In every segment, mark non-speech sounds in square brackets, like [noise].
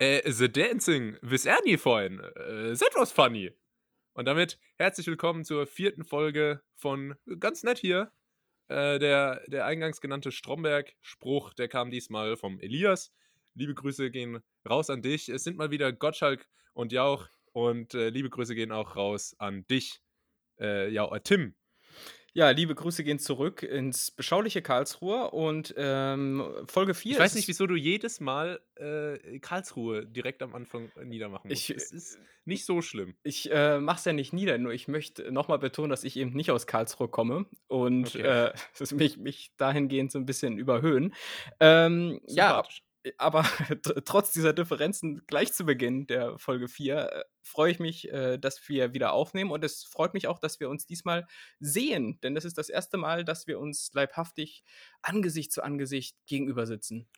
Äh, The Dancing with Ernie vorhin. Äh, that was funny. Und damit herzlich willkommen zur vierten Folge von ganz nett hier. Äh, der, der eingangs genannte Stromberg-Spruch, der kam diesmal vom Elias. Liebe Grüße gehen raus an dich. Es sind mal wieder Gottschalk und Jauch. Und äh, liebe Grüße gehen auch raus an dich, äh, ja, Tim. Ja, liebe Grüße gehen zurück ins beschauliche Karlsruhe und ähm, Folge 4. Ich weiß nicht, wieso du jedes Mal äh, Karlsruhe direkt am Anfang niedermachen musst. Ich, es ist nicht so schlimm. Ich äh, mache es ja nicht nieder, nur ich möchte nochmal betonen, dass ich eben nicht aus Karlsruhe komme und okay. äh, [laughs] mich, mich dahingehend so ein bisschen überhöhen. Ähm, ja, aber [laughs] trotz dieser Differenzen gleich zu Beginn der Folge 4 äh, freue ich mich, äh, dass wir wieder aufnehmen und es freut mich auch, dass wir uns diesmal sehen, denn das ist das erste Mal, dass wir uns leibhaftig Angesicht zu Angesicht gegenüber sitzen.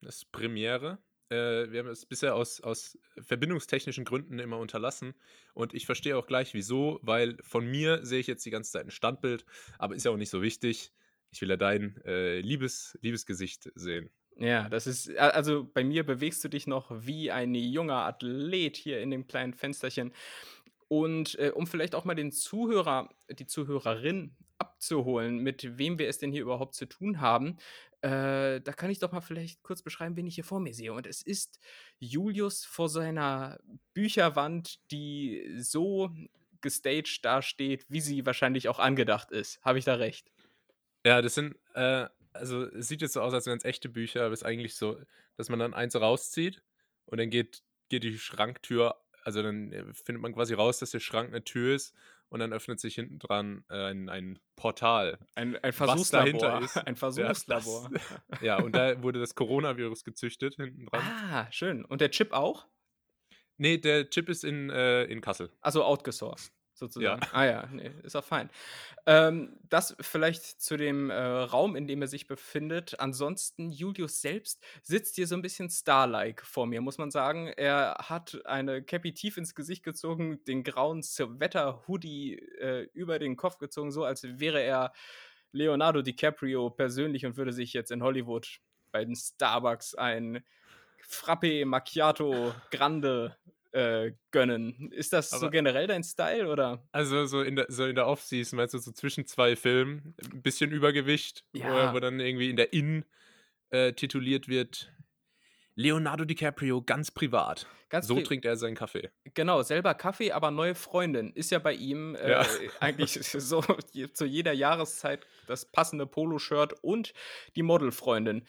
Das ist Premiere. Äh, wir haben es bisher aus, aus verbindungstechnischen Gründen immer unterlassen und ich verstehe auch gleich wieso, weil von mir sehe ich jetzt die ganze Zeit ein Standbild, aber ist ja auch nicht so wichtig. Ich will ja dein äh, liebes, liebes Gesicht sehen. Ja, das ist, also bei mir bewegst du dich noch wie ein junger Athlet hier in dem kleinen Fensterchen. Und äh, um vielleicht auch mal den Zuhörer, die Zuhörerin abzuholen, mit wem wir es denn hier überhaupt zu tun haben, äh, da kann ich doch mal vielleicht kurz beschreiben, wen ich hier vor mir sehe. Und es ist Julius vor seiner Bücherwand, die so gestaged dasteht, wie sie wahrscheinlich auch angedacht ist. Habe ich da recht? Ja, das sind äh, also es sieht jetzt so aus, als wären es echte Bücher, aber es ist eigentlich so, dass man dann eins rauszieht und dann geht, geht die Schranktür, also dann äh, findet man quasi raus, dass der Schrank eine Tür ist und dann öffnet sich hinten dran äh, ein, ein Portal. Ein, ein Versuchslabor. Ist, [laughs] ein Versuchslabor. Ja, das, [laughs] ja, und da wurde das Coronavirus gezüchtet hinten dran. Ah, schön. Und der Chip auch? Nee, der Chip ist in, äh, in Kassel. Also outgesourced sozusagen. Ja. Ah ja, nee, ist auch fein. Ähm, das vielleicht zu dem äh, Raum, in dem er sich befindet. Ansonsten, Julius selbst sitzt hier so ein bisschen Star-like vor mir, muss man sagen. Er hat eine Cappy tief ins Gesicht gezogen, den grauen Wetter-Hoodie äh, über den Kopf gezogen, so als wäre er Leonardo DiCaprio persönlich und würde sich jetzt in Hollywood bei den Starbucks ein Frappe Macchiato Grande äh, gönnen. Ist das Aber so generell dein Style oder? Also so in der, so in der Off-Season, meinst du, so zwischen zwei Filmen, ein bisschen Übergewicht, ja. wo, wo, dann irgendwie in der In äh, tituliert wird. Leonardo DiCaprio ganz privat. Ganz so pri trinkt er seinen Kaffee. Genau, selber Kaffee, aber neue Freundin. Ist ja bei ihm äh, ja. [laughs] eigentlich [laughs] so zu jeder Jahreszeit das passende Poloshirt und die Modelfreundin.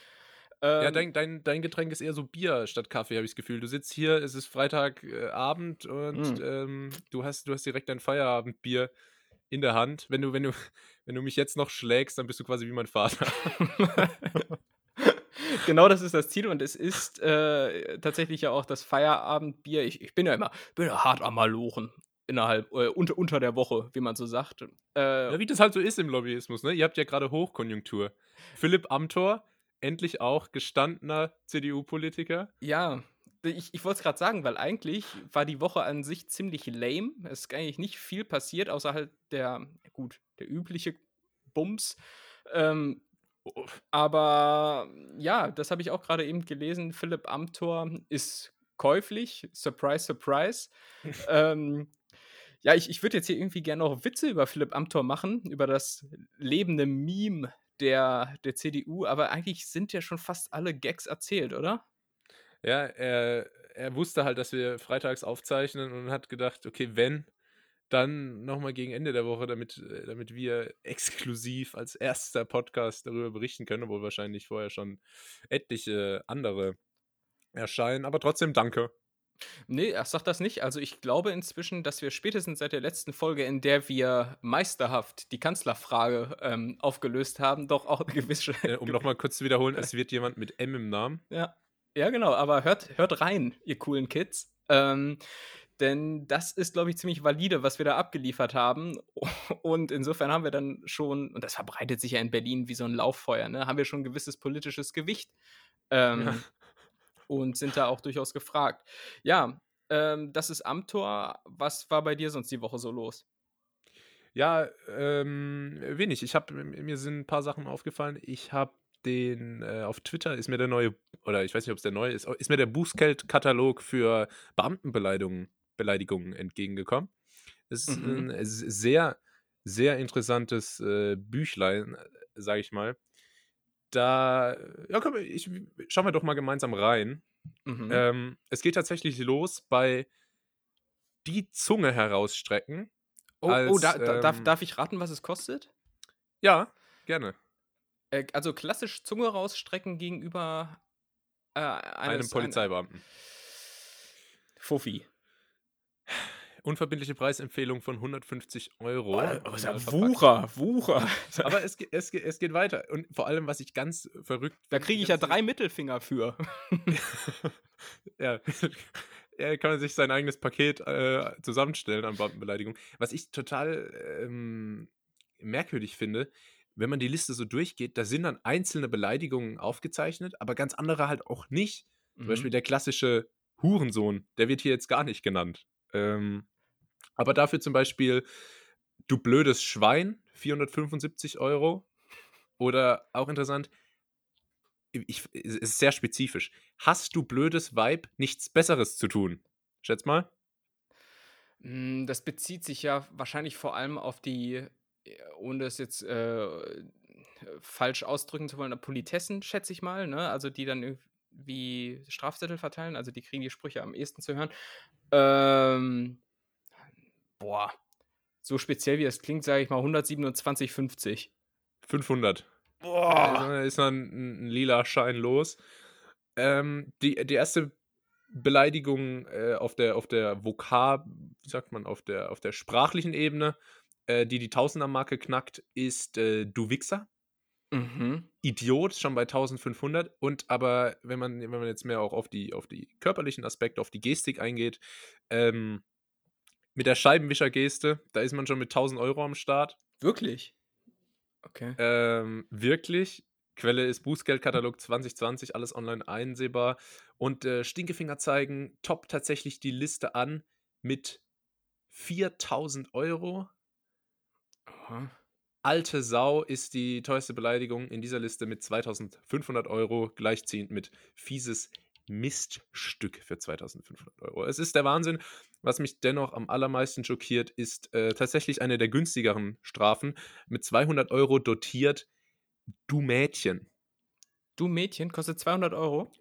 Ähm, ja, dein, dein, dein Getränk ist eher so Bier statt Kaffee, habe ich das Gefühl. Du sitzt hier, es ist Freitagabend äh, und mm. ähm, du, hast, du hast direkt dein Feierabendbier in der Hand. Wenn du, wenn du, [laughs] wenn du mich jetzt noch schlägst, dann bist du quasi wie mein Vater. [laughs] genau das ist das Ziel und es ist äh, tatsächlich ja auch das Feierabendbier. Ich, ich bin ja immer bin ja hart am Malochen innerhalb, äh, unter, unter der Woche, wie man so sagt. Äh, ja, wie das halt so ist im Lobbyismus, ne? Ihr habt ja gerade Hochkonjunktur. Philipp Amthor endlich auch gestandener CDU-Politiker. Ja, ich, ich wollte es gerade sagen, weil eigentlich war die Woche an sich ziemlich lame. Es ist eigentlich nicht viel passiert, außer halt der, gut, der übliche Bums. Ähm, aber ja, das habe ich auch gerade eben gelesen. Philipp Amthor ist käuflich. Surprise, surprise. [laughs] ähm, ja, ich, ich würde jetzt hier irgendwie gerne noch Witze über Philipp Amthor machen, über das lebende Meme der, der CDU, aber eigentlich sind ja schon fast alle Gags erzählt, oder? Ja, er, er wusste halt, dass wir freitags aufzeichnen und hat gedacht, okay, wenn, dann nochmal gegen Ende der Woche, damit, äh, damit wir [laughs] exklusiv als erster Podcast darüber berichten können, obwohl wahrscheinlich vorher schon etliche andere erscheinen. Aber trotzdem danke. Nee, er sagt das nicht. Also ich glaube inzwischen, dass wir spätestens seit der letzten Folge, in der wir meisterhaft die Kanzlerfrage ähm, aufgelöst haben, doch auch eine gewisse. Äh, um nochmal kurz zu wiederholen, es wird jemand mit M im Namen. Ja. Ja, genau, aber hört, hört rein, ihr coolen Kids. Ähm, denn das ist, glaube ich, ziemlich valide, was wir da abgeliefert haben. Und insofern haben wir dann schon, und das verbreitet sich ja in Berlin wie so ein Lauffeuer, ne, haben wir schon ein gewisses politisches Gewicht. Ähm, ja und sind da auch durchaus gefragt. Ja, ähm, das ist Amtor. Was war bei dir sonst die Woche so los? Ja, ähm, wenig. Ich habe mir sind ein paar Sachen aufgefallen. Ich habe den, äh, auf Twitter ist mir der neue, oder ich weiß nicht, ob es der neue ist, ist mir der Bußgeldkatalog für Beamtenbeleidigungen Beleidigungen entgegengekommen. Es ist mhm. ein sehr, sehr interessantes äh, Büchlein, sage ich mal. Da, ja, komm, ich, schauen wir doch mal gemeinsam rein. Mhm. Ähm, es geht tatsächlich los bei die Zunge herausstrecken. Oh, als, oh da, da, ähm, darf, darf ich raten, was es kostet? Ja, gerne. Äh, also klassisch Zunge rausstrecken gegenüber äh, eines, einem Polizeibeamten. Ein, Fuffi. Unverbindliche Preisempfehlung von 150 Euro. Oh, ist ja Wucher, Wucher. [laughs] Aber es, es, es geht weiter. Und vor allem, was ich ganz verrückt. Da kriege ich ja drei Mittelfinger für. [laughs] ja. [laughs] ja, kann man sich sein eigenes Paket äh, zusammenstellen an Beamtenbeleidigung. Was ich total ähm, merkwürdig finde, wenn man die Liste so durchgeht, da sind dann einzelne Beleidigungen aufgezeichnet, aber ganz andere halt auch nicht. Zum mhm. Beispiel der klassische Hurensohn, der wird hier jetzt gar nicht genannt. Ähm, aber dafür zum Beispiel, du blödes Schwein, 475 Euro. Oder auch interessant, ich, es ist sehr spezifisch. Hast du blödes Weib nichts Besseres zu tun? Schätz mal. Hm, das bezieht sich ja wahrscheinlich vor allem auf die, ohne es jetzt äh, falsch ausdrücken zu wollen, Politessen, schätze ich mal, ne? Also die dann irgendwie Strafzettel verteilen, also die kriegen die Sprüche am ehesten zu hören. Ähm, boah, so speziell wie das klingt, sage ich mal 127,50. 500. Boah. Ist dann ein, ein lila Schein los. Ähm, die, die erste Beleidigung äh, auf der, auf der Vokab, wie sagt man, auf der, auf der sprachlichen Ebene, äh, die die Tausendermarke knackt, ist äh, du Wichser. Mhm. Idiot, schon bei 1500. Und aber, wenn man, wenn man jetzt mehr auch auf die, auf die körperlichen Aspekte, auf die Gestik eingeht, ähm, mit der Scheibenwischer-Geste, da ist man schon mit 1000 Euro am Start. Wirklich? Okay. Ähm, wirklich. Quelle ist Bußgeldkatalog 2020, alles online einsehbar. Und äh, Stinkefinger zeigen top tatsächlich die Liste an mit 4000 Euro. Aha. Alte Sau ist die teuerste Beleidigung in dieser Liste mit 2500 Euro, gleichziehend mit fieses Miststück für 2500 Euro. Es ist der Wahnsinn. Was mich dennoch am allermeisten schockiert, ist äh, tatsächlich eine der günstigeren Strafen mit 200 Euro dotiert. Du Mädchen. Du Mädchen kostet 200 Euro?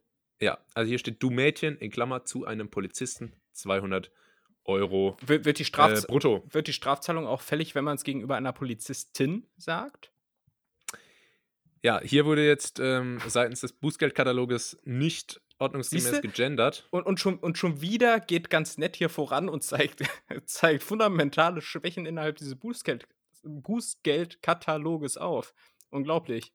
Ja, also hier steht Du Mädchen in Klammer zu einem Polizisten 200 Euro. Euro wird, wird, die Straf äh, brutto. Wird die Strafzahlung auch fällig, wenn man es gegenüber einer Polizistin sagt? Ja, hier wurde jetzt ähm, seitens des Bußgeldkataloges nicht ordnungsgemäß Siehste? gegendert. Und, und, schon, und schon wieder geht ganz nett hier voran und zeigt, [laughs] zeigt fundamentale Schwächen innerhalb dieses Bußgeld, Bußgeldkataloges auf. Unglaublich.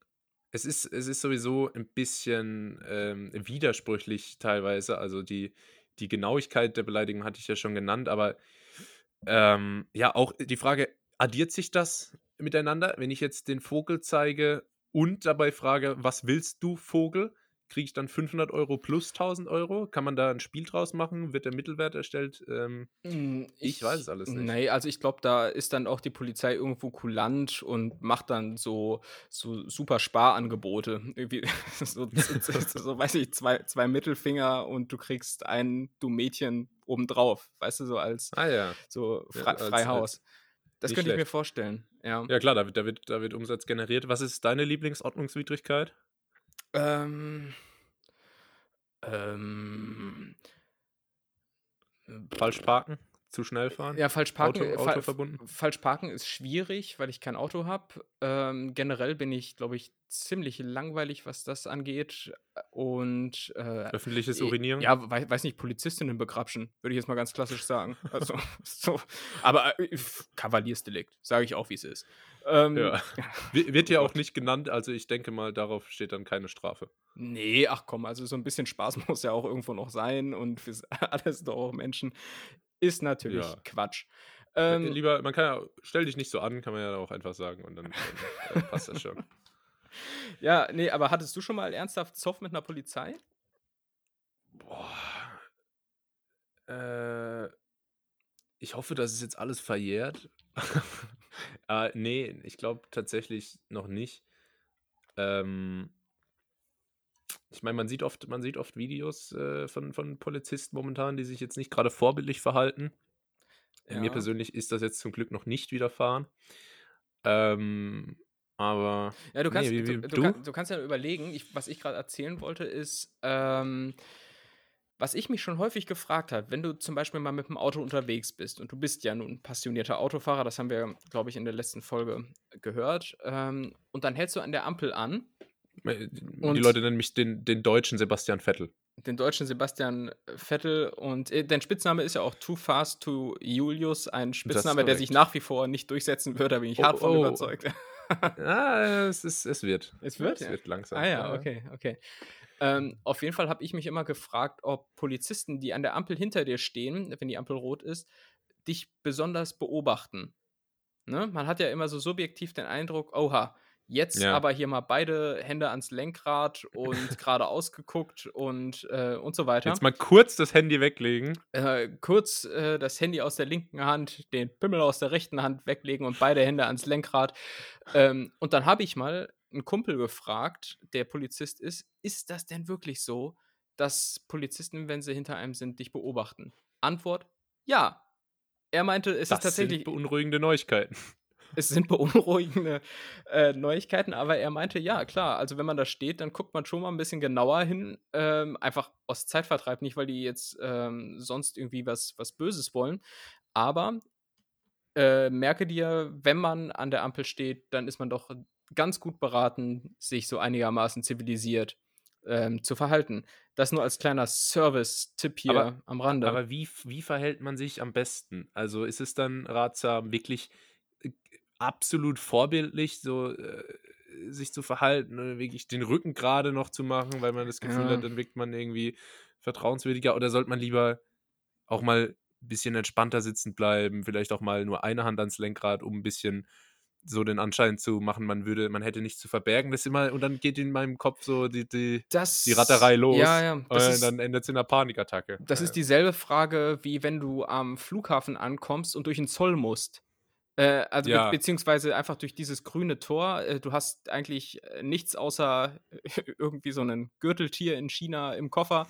Es ist, es ist sowieso ein bisschen ähm, widersprüchlich teilweise. Also die, die Genauigkeit der Beleidigung hatte ich ja schon genannt, aber ähm, ja, auch die Frage, addiert sich das miteinander? Wenn ich jetzt den Vogel zeige und dabei frage, was willst du, Vogel? Kriege ich dann 500 Euro plus 1000 Euro? Kann man da ein Spiel draus machen? Wird der Mittelwert erstellt? Ähm, hm, ich, ich, weiß es alles nicht. Nee, also ich glaube, da ist dann auch die Polizei irgendwo kulant und macht dann so, so super Sparangebote. [laughs] so, so, [laughs] so, weiß ich, zwei, zwei Mittelfinger und du kriegst ein Du Mädchen obendrauf. Weißt du, so als ah, ja. so Fre ja, Freihaus. das könnte schlecht. ich mir vorstellen. Ja, ja klar, da wird, da, wird, da wird Umsatz generiert. Was ist deine Lieblingsordnungswidrigkeit? Ähm. Ähm. Falsch parken? Zu schnell fahren? Ja, falsch parken, Auto, Auto fa verbunden? falsch parken ist schwierig, weil ich kein Auto habe. Ähm, generell bin ich, glaube ich, ziemlich langweilig, was das angeht. Und äh, öffentliches Urinieren? Ja, weiß, weiß nicht, Polizistinnen begrapschen, würde ich jetzt mal ganz klassisch sagen. Also, [laughs] so. Aber äh, Kavaliersdelikt, sage ich auch, wie es ist. Ähm, ja. [laughs] Wird ja auch nicht genannt, also ich denke mal, darauf steht dann keine Strafe. Nee, ach komm, also so ein bisschen Spaß [laughs] muss ja auch irgendwo noch sein und für [laughs] alles doch auch Menschen. Ist natürlich ja. Quatsch. Ähm, Lieber, man kann ja, stell dich nicht so an, kann man ja auch einfach sagen und dann, dann äh, passt das schon. Ja, nee, aber hattest du schon mal ernsthaft Zoff mit einer Polizei? Boah. Äh, ich hoffe, das ist jetzt alles verjährt. Äh, nee, ich glaube tatsächlich noch nicht. Ähm, ich meine, man sieht oft, man sieht oft Videos äh, von, von Polizisten momentan, die sich jetzt nicht gerade vorbildlich verhalten. Ja. Mir persönlich ist das jetzt zum Glück noch nicht widerfahren. Ähm, aber. Ja, du kannst, nee, wie, wie, du, du? Kann, du, kannst ja überlegen, ich, was ich gerade erzählen wollte, ist, ähm, was ich mich schon häufig gefragt habe, wenn du zum Beispiel mal mit dem Auto unterwegs bist und du bist ja nun passionierter Autofahrer, das haben wir, glaube ich, in der letzten Folge gehört, ähm, und dann hältst du an der Ampel an und die Leute nennen mich den, den deutschen Sebastian Vettel. Den deutschen Sebastian Vettel und äh, dein Spitzname ist ja auch Too Fast to Julius, ein Spitzname, der sich nach wie vor nicht durchsetzen wird, da bin ich oh, hart von oh. überzeugt. [laughs] ja, es, ist, es wird. Es wird? Es wird langsam. Ah ja, okay, okay. Ähm, auf jeden Fall habe ich mich immer gefragt, ob Polizisten, die an der Ampel hinter dir stehen, wenn die Ampel rot ist, dich besonders beobachten. Ne? Man hat ja immer so subjektiv den Eindruck, oha, Jetzt ja. aber hier mal beide Hände ans Lenkrad und [laughs] geradeaus geguckt und, äh, und so weiter. Jetzt mal kurz das Handy weglegen. Äh, kurz äh, das Handy aus der linken Hand, den Pimmel aus der rechten Hand weglegen und beide Hände ans Lenkrad. Ähm, und dann habe ich mal einen Kumpel gefragt, der Polizist ist, ist das denn wirklich so, dass Polizisten, wenn sie hinter einem sind, dich beobachten? Antwort: Ja. Er meinte, es das ist tatsächlich. Sind beunruhigende Neuigkeiten es sind beunruhigende äh, Neuigkeiten, aber er meinte, ja, klar, also wenn man da steht, dann guckt man schon mal ein bisschen genauer hin, ähm, einfach aus Zeitvertreib, nicht weil die jetzt ähm, sonst irgendwie was, was Böses wollen, aber äh, merke dir, wenn man an der Ampel steht, dann ist man doch ganz gut beraten, sich so einigermaßen zivilisiert ähm, zu verhalten. Das nur als kleiner Service-Tipp hier aber, am Rande. Aber wie, wie verhält man sich am besten? Also ist es dann ratsam, wirklich absolut vorbildlich, so äh, sich zu verhalten, ne? wirklich den Rücken gerade noch zu machen, weil man das Gefühl ja. hat, dann wirkt man irgendwie vertrauenswürdiger oder sollte man lieber auch mal ein bisschen entspannter sitzen bleiben, vielleicht auch mal nur eine Hand ans Lenkrad, um ein bisschen so den Anschein zu machen, man würde, man hätte nichts zu verbergen. Das immer, und dann geht in meinem Kopf so die, die, das, die Ratterei los. Ja, ja, und ist, dann endet es in einer Panikattacke. Das ja. ist dieselbe Frage, wie wenn du am Flughafen ankommst und durch den Zoll musst. Äh, also ja. be beziehungsweise einfach durch dieses grüne Tor. Äh, du hast eigentlich äh, nichts außer [laughs] irgendwie so ein Gürteltier in China im Koffer.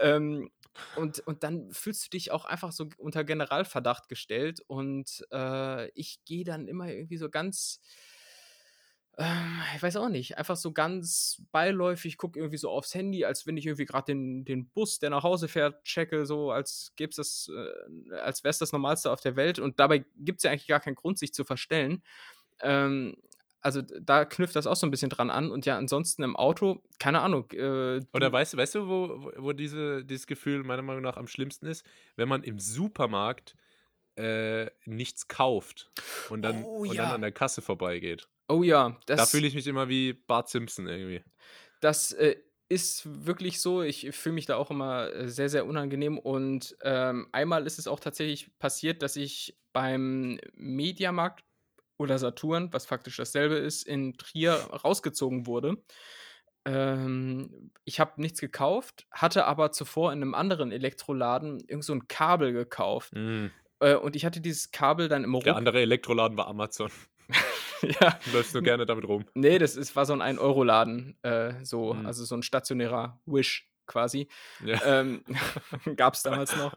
Ähm, und, und dann fühlst du dich auch einfach so unter Generalverdacht gestellt. Und äh, ich gehe dann immer irgendwie so ganz ich weiß auch nicht, einfach so ganz beiläufig, gucke irgendwie so aufs Handy, als wenn ich irgendwie gerade den, den Bus, der nach Hause fährt, checke, so als gäbe es das, äh, als wäre es das Normalste auf der Welt. Und dabei gibt es ja eigentlich gar keinen Grund, sich zu verstellen. Ähm, also da knüpft das auch so ein bisschen dran an. Und ja, ansonsten im Auto, keine Ahnung. Äh, Oder weißt, weißt du, wo, wo diese, dieses Gefühl meiner Meinung nach am schlimmsten ist? Wenn man im Supermarkt äh, nichts kauft und dann, oh, und ja. dann an der Kasse vorbeigeht. Oh ja, das, da fühle ich mich immer wie Bart Simpson irgendwie. Das äh, ist wirklich so. Ich fühle mich da auch immer äh, sehr, sehr unangenehm. Und ähm, einmal ist es auch tatsächlich passiert, dass ich beim Mediamarkt oder Saturn, was faktisch dasselbe ist, in Trier rausgezogen wurde. Ähm, ich habe nichts gekauft, hatte aber zuvor in einem anderen Elektroladen irgend so ein Kabel gekauft. Mm. Äh, und ich hatte dieses Kabel dann im Ruck. Der andere Elektroladen war Amazon. [laughs] ja. Du läufst nur gerne damit rum. Nee, das ist, war so ein 1-Euro-Laden, äh, so, mhm. also so ein stationärer Wish quasi. Ja. Ähm, [laughs] [laughs] Gab es damals noch.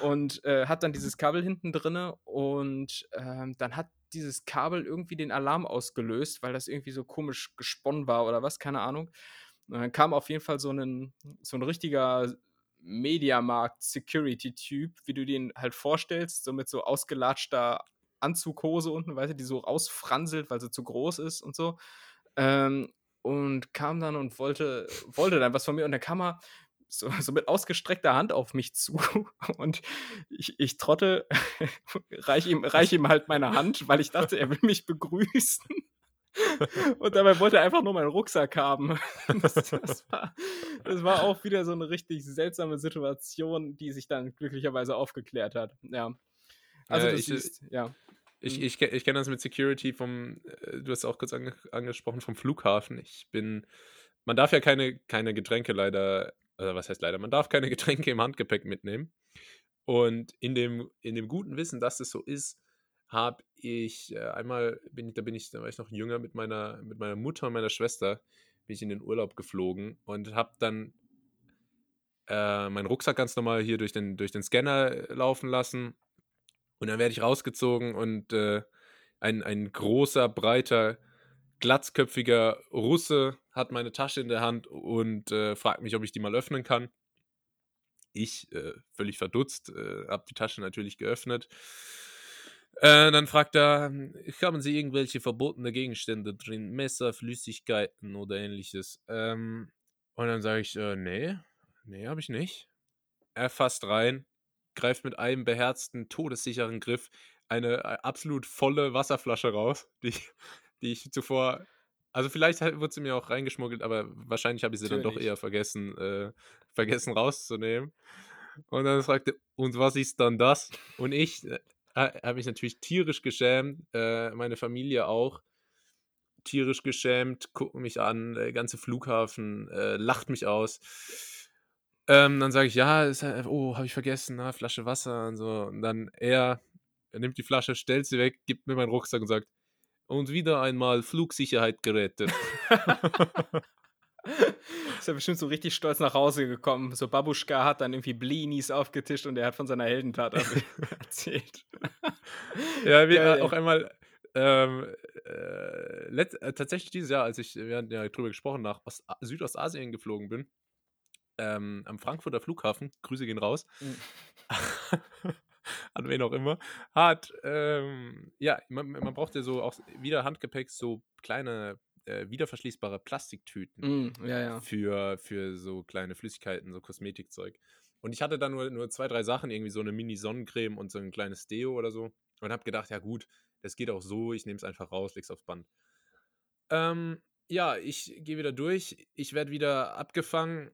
Und äh, hat dann dieses Kabel hinten drinne und ähm, dann hat dieses Kabel irgendwie den Alarm ausgelöst, weil das irgendwie so komisch gesponnen war oder was, keine Ahnung. Und dann kam auf jeden Fall so ein, so ein richtiger Mediamarkt-Security-Typ, wie du den halt vorstellst, so mit so ausgelatschter Anzughose unten, weißt du, die so rausfranselt, weil sie zu groß ist und so. Ähm, und kam dann und wollte, wollte dann was von mir und dann kam er so, [laughs] so mit ausgestreckter Hand auf mich zu [laughs] und ich, ich trotte, [laughs] reich ihm, reich ihm halt meine Hand, weil ich dachte, er will mich begrüßen. Und dabei wollte er einfach nur meinen Rucksack haben. Das, das, war, das, war, auch wieder so eine richtig seltsame Situation, die sich dann glücklicherweise aufgeklärt hat. Ja. Also, ja, ich, siehst, ja. Ich, mhm. ich, ich kenne das mit Security vom, äh, du hast auch kurz ange angesprochen, vom Flughafen. Ich bin, man darf ja keine, keine Getränke leider, oder was heißt leider, man darf keine [laughs] Getränke im Handgepäck mitnehmen. Und in dem, in dem guten Wissen, dass es so ist, habe ich äh, einmal, bin ich, da bin ich, da war ich noch jünger mit meiner, mit meiner Mutter und meiner Schwester, bin ich in den Urlaub geflogen und habe dann äh, meinen Rucksack ganz normal hier durch den, durch den Scanner laufen lassen. Und dann werde ich rausgezogen und äh, ein, ein großer, breiter, glatzköpfiger Russe hat meine Tasche in der Hand und äh, fragt mich, ob ich die mal öffnen kann. Ich, äh, völlig verdutzt, äh, habe die Tasche natürlich geöffnet. Äh, dann fragt er, haben Sie irgendwelche verbotene Gegenstände drin? Messer, Flüssigkeiten oder ähnliches? Ähm, und dann sage ich, äh, nee, nee, habe ich nicht. Er fasst rein, greift mit einem beherzten, todessicheren Griff eine äh, absolut volle Wasserflasche raus, [laughs] die, die ich zuvor also vielleicht wurde sie mir auch reingeschmuggelt, aber wahrscheinlich habe ich sie Natürlich. dann doch eher vergessen, äh, vergessen rauszunehmen. Und dann fragte, und was ist dann das? Und ich äh, habe mich natürlich tierisch geschämt, äh, meine Familie auch tierisch geschämt, gucken mich an, der ganze Flughafen äh, lacht mich aus. Ähm, dann sage ich, ja, ist, oh, habe ich vergessen, na, Flasche Wasser und so. Und dann er, er nimmt die Flasche, stellt sie weg, gibt mir meinen Rucksack und sagt, und wieder einmal Flugsicherheit gerettet. [laughs] ist ja bestimmt so richtig stolz nach Hause gekommen. So Babuschka hat dann irgendwie Blinis aufgetischt und er hat von seiner Heldentat [laughs] erzählt. ja, wir Geil, auch einmal ähm, äh, äh, tatsächlich dieses Jahr, als ich, wir hatten ja drüber gesprochen, nach Ost Südostasien geflogen bin, ähm, am Frankfurter Flughafen, Grüße gehen raus, mhm. [laughs] an wen auch immer, hat, ähm, ja, man, man braucht ja so auch wieder Handgepäck, so kleine äh, wiederverschließbare Plastiktüten mm, ja, ja. Für, für so kleine Flüssigkeiten, so Kosmetikzeug. Und ich hatte da nur, nur zwei, drei Sachen, irgendwie so eine Mini-Sonnencreme und so ein kleines Deo oder so. Und habe gedacht, ja gut, das geht auch so, ich nehme es einfach raus, leg's aufs Band. Ähm, ja, ich gehe wieder durch, ich werde wieder abgefangen.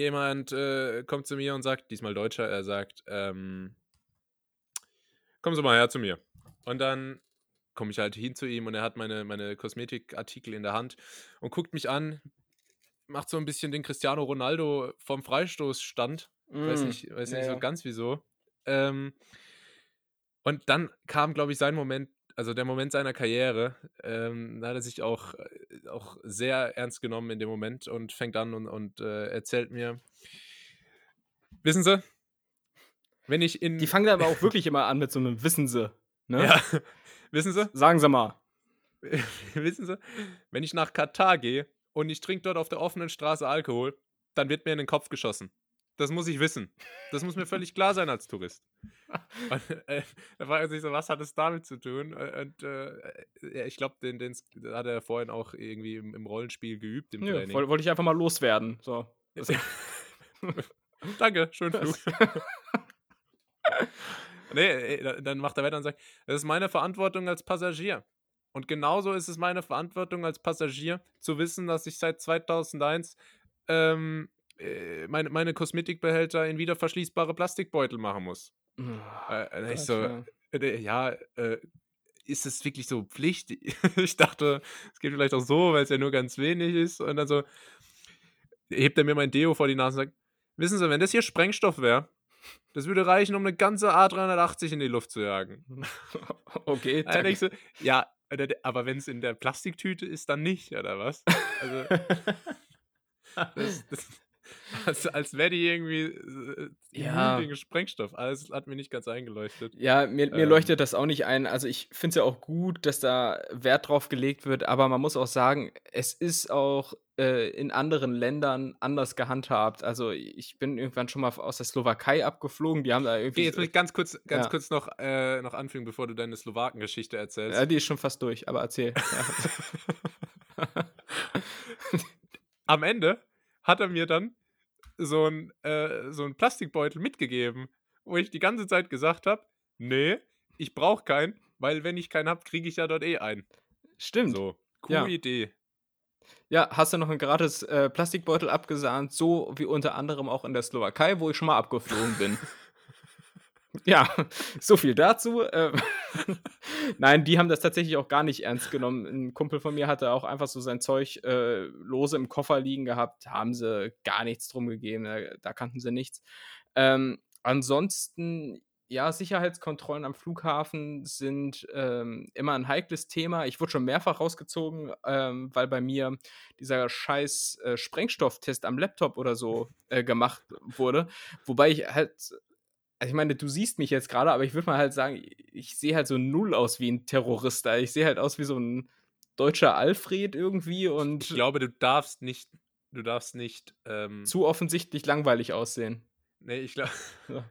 Jemand äh, kommt zu mir und sagt, diesmal Deutscher, er sagt, ähm, kommen Sie mal her zu mir. Und dann komme ich halt hin zu ihm und er hat meine, meine Kosmetikartikel in der Hand und guckt mich an, macht so ein bisschen den Cristiano Ronaldo vom Freistoßstand. Mm, weiß nicht, weiß ja, nicht so ganz wieso. Ähm, und dann kam, glaube ich, sein Moment, also der Moment seiner Karriere. Ähm, da hat er sich auch, äh, auch sehr ernst genommen in dem Moment und fängt an und, und äh, erzählt mir, wissen Sie, wenn ich in. Die fangen aber auch wirklich immer an mit so einem Wissen Sie. Ne? Ja. [laughs] Wissen Sie? Sagen Sie mal. [laughs] Wissen Sie, wenn ich nach Katar gehe und ich trinke dort auf der offenen Straße Alkohol, dann wird mir in den Kopf geschossen. Das muss ich wissen. Das muss mir völlig klar sein als Tourist. [laughs] Und, äh, da fragt er sich so, was hat es damit zu tun? Und äh, ich glaube, den, den, hat er vorhin auch irgendwie im, im Rollenspiel geübt. Im ja, wollte ich einfach mal loswerden. So. [laughs] Danke, schönen Flug. [laughs] Nee, äh, dann macht er weiter und sagt, das ist meine Verantwortung als Passagier. Und genauso ist es meine Verantwortung als Passagier, zu wissen, dass ich seit 2001 ähm, äh, meine, meine Kosmetikbehälter in wieder verschließbare Plastikbeutel machen muss. Oh, äh, ich so, äh, ja, äh, ist es wirklich so Pflicht? [laughs] ich dachte, es geht vielleicht auch so, weil es ja nur ganz wenig ist. Und dann so hebt er mir mein Deo vor die Nase und sagt, wissen Sie, wenn das hier Sprengstoff wäre, das würde reichen, um eine ganze A380 in die Luft zu jagen. [laughs] Okay, [laughs] dann denkst du, ja, aber wenn es in der Plastiktüte ist, dann nicht, oder was? Also, das, das, [laughs] als, als wäre die irgendwie äh, ja. gegen Sprengstoff. Alles hat mir nicht ganz eingeleuchtet. Ja, mir, mir ähm. leuchtet das auch nicht ein. Also ich finde es ja auch gut, dass da Wert drauf gelegt wird, aber man muss auch sagen, es ist auch äh, in anderen Ländern anders gehandhabt. Also ich bin irgendwann schon mal aus der Slowakei abgeflogen. Die haben da irgendwie. Okay, jetzt muss ich ganz kurz, ganz ja. kurz noch, äh, noch anfügen, bevor du deine Slowakengeschichte erzählst. Ja, die ist schon fast durch, aber erzähl. [laughs] Am Ende hat er mir dann so ein, äh, so ein Plastikbeutel mitgegeben, wo ich die ganze Zeit gesagt habe, nee, ich brauche keinen, weil wenn ich keinen habe, kriege ich ja dort eh einen. Stimmt. So, coole ja. Idee. Ja, hast du noch ein gratis äh, Plastikbeutel abgesahnt, so wie unter anderem auch in der Slowakei, wo ich schon mal abgeflogen bin. [laughs] ja, [laughs] so viel dazu. Ähm, [laughs] Nein, die haben das tatsächlich auch gar nicht ernst genommen. Ein Kumpel von mir hatte auch einfach so sein Zeug äh, lose im Koffer liegen gehabt, haben sie gar nichts drum gegeben, da, da kannten sie nichts. Ähm, ansonsten, ja, Sicherheitskontrollen am Flughafen sind ähm, immer ein heikles Thema. Ich wurde schon mehrfach rausgezogen, ähm, weil bei mir dieser scheiß äh, Sprengstofftest am Laptop oder so äh, gemacht wurde. Wobei ich halt, also ich meine, du siehst mich jetzt gerade, aber ich würde mal halt sagen, ich sehe halt so null aus wie ein Terrorist. Ich sehe halt aus wie so ein deutscher Alfred irgendwie und. Ich glaube, du darfst nicht, du darfst nicht. Ähm, zu offensichtlich langweilig aussehen. Nee, ich glaube. [laughs]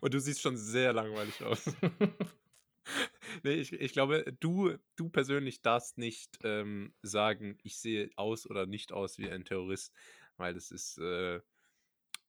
Und du siehst schon sehr langweilig aus. [laughs] [laughs] nee, ich, ich glaube, du, du persönlich darfst nicht ähm, sagen, ich sehe aus oder nicht aus wie ein Terrorist, weil das ist, äh,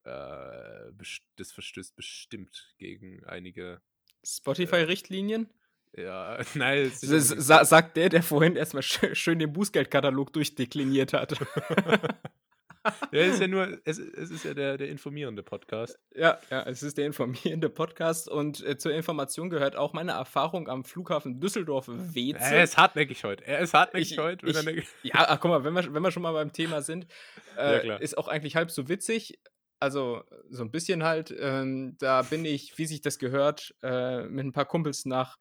äh, das verstößt bestimmt gegen einige äh, Spotify-Richtlinien? Ja, [laughs] nein. Sa sagt der, der vorhin erstmal schön den Bußgeldkatalog durchdekliniert hat. [laughs] ja, es ist ja nur, es, es ist ja der, der informierende Podcast. Ja, ja, es ist der informierende Podcast und äh, zur Information gehört auch meine Erfahrung am Flughafen Düsseldorf-Weze. Er ist hartnäckig heute. Er ist hartnäckig ich, heute. Ich, ja, ach, guck mal, wenn wir, wenn wir schon mal beim Thema sind, äh, ja, ist auch eigentlich halb so witzig. Also so ein bisschen halt, ähm, da bin ich, wie sich das gehört, äh, mit ein paar Kumpels nach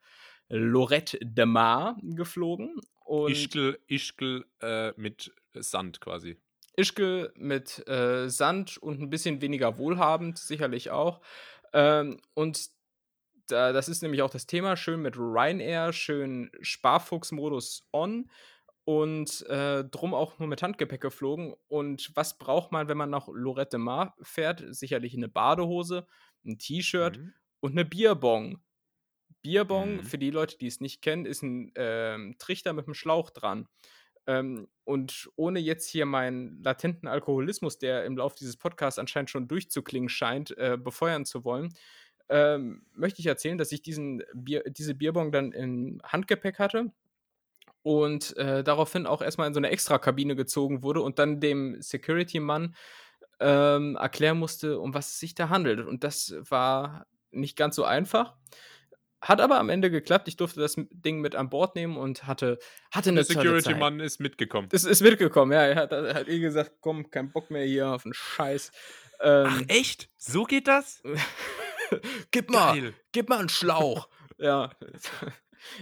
Lorette de Mar geflogen. Und Ischgl, Ischgl äh, mit Sand quasi. Ischgl mit äh, Sand und ein bisschen weniger wohlhabend, sicherlich auch. Ähm, und da, das ist nämlich auch das Thema. Schön mit Ryanair, schön Sparfuchs-Modus on und äh, drum auch nur mit Handgepäck geflogen. Und was braucht man, wenn man nach Lorette Mar fährt? Sicherlich eine Badehose, ein T-Shirt mhm. und eine Bierbong. Bierbong, mhm. für die Leute, die es nicht kennen, ist ein äh, Trichter mit einem Schlauch dran. Ähm, und ohne jetzt hier meinen latenten Alkoholismus, der im Laufe dieses Podcasts anscheinend schon durchzuklingen scheint, äh, befeuern zu wollen, ähm, möchte ich erzählen, dass ich diesen Bier, diese Bierbong dann im Handgepäck hatte und äh, daraufhin auch erstmal in so eine Extrakabine gezogen wurde und dann dem Security-Mann ähm, erklären musste, um was es sich da handelt. Und das war nicht ganz so einfach. Hat aber am Ende geklappt. Ich durfte das Ding mit an Bord nehmen und hatte, hatte eine Der Security-Mann ist mitgekommen. Es ist mitgekommen, ja. Er hat, hat eh gesagt, komm, kein Bock mehr hier auf den Scheiß. Ähm, Ach, echt? So geht das? [laughs] gib mal, Geil. gib mal einen Schlauch. ja. [laughs]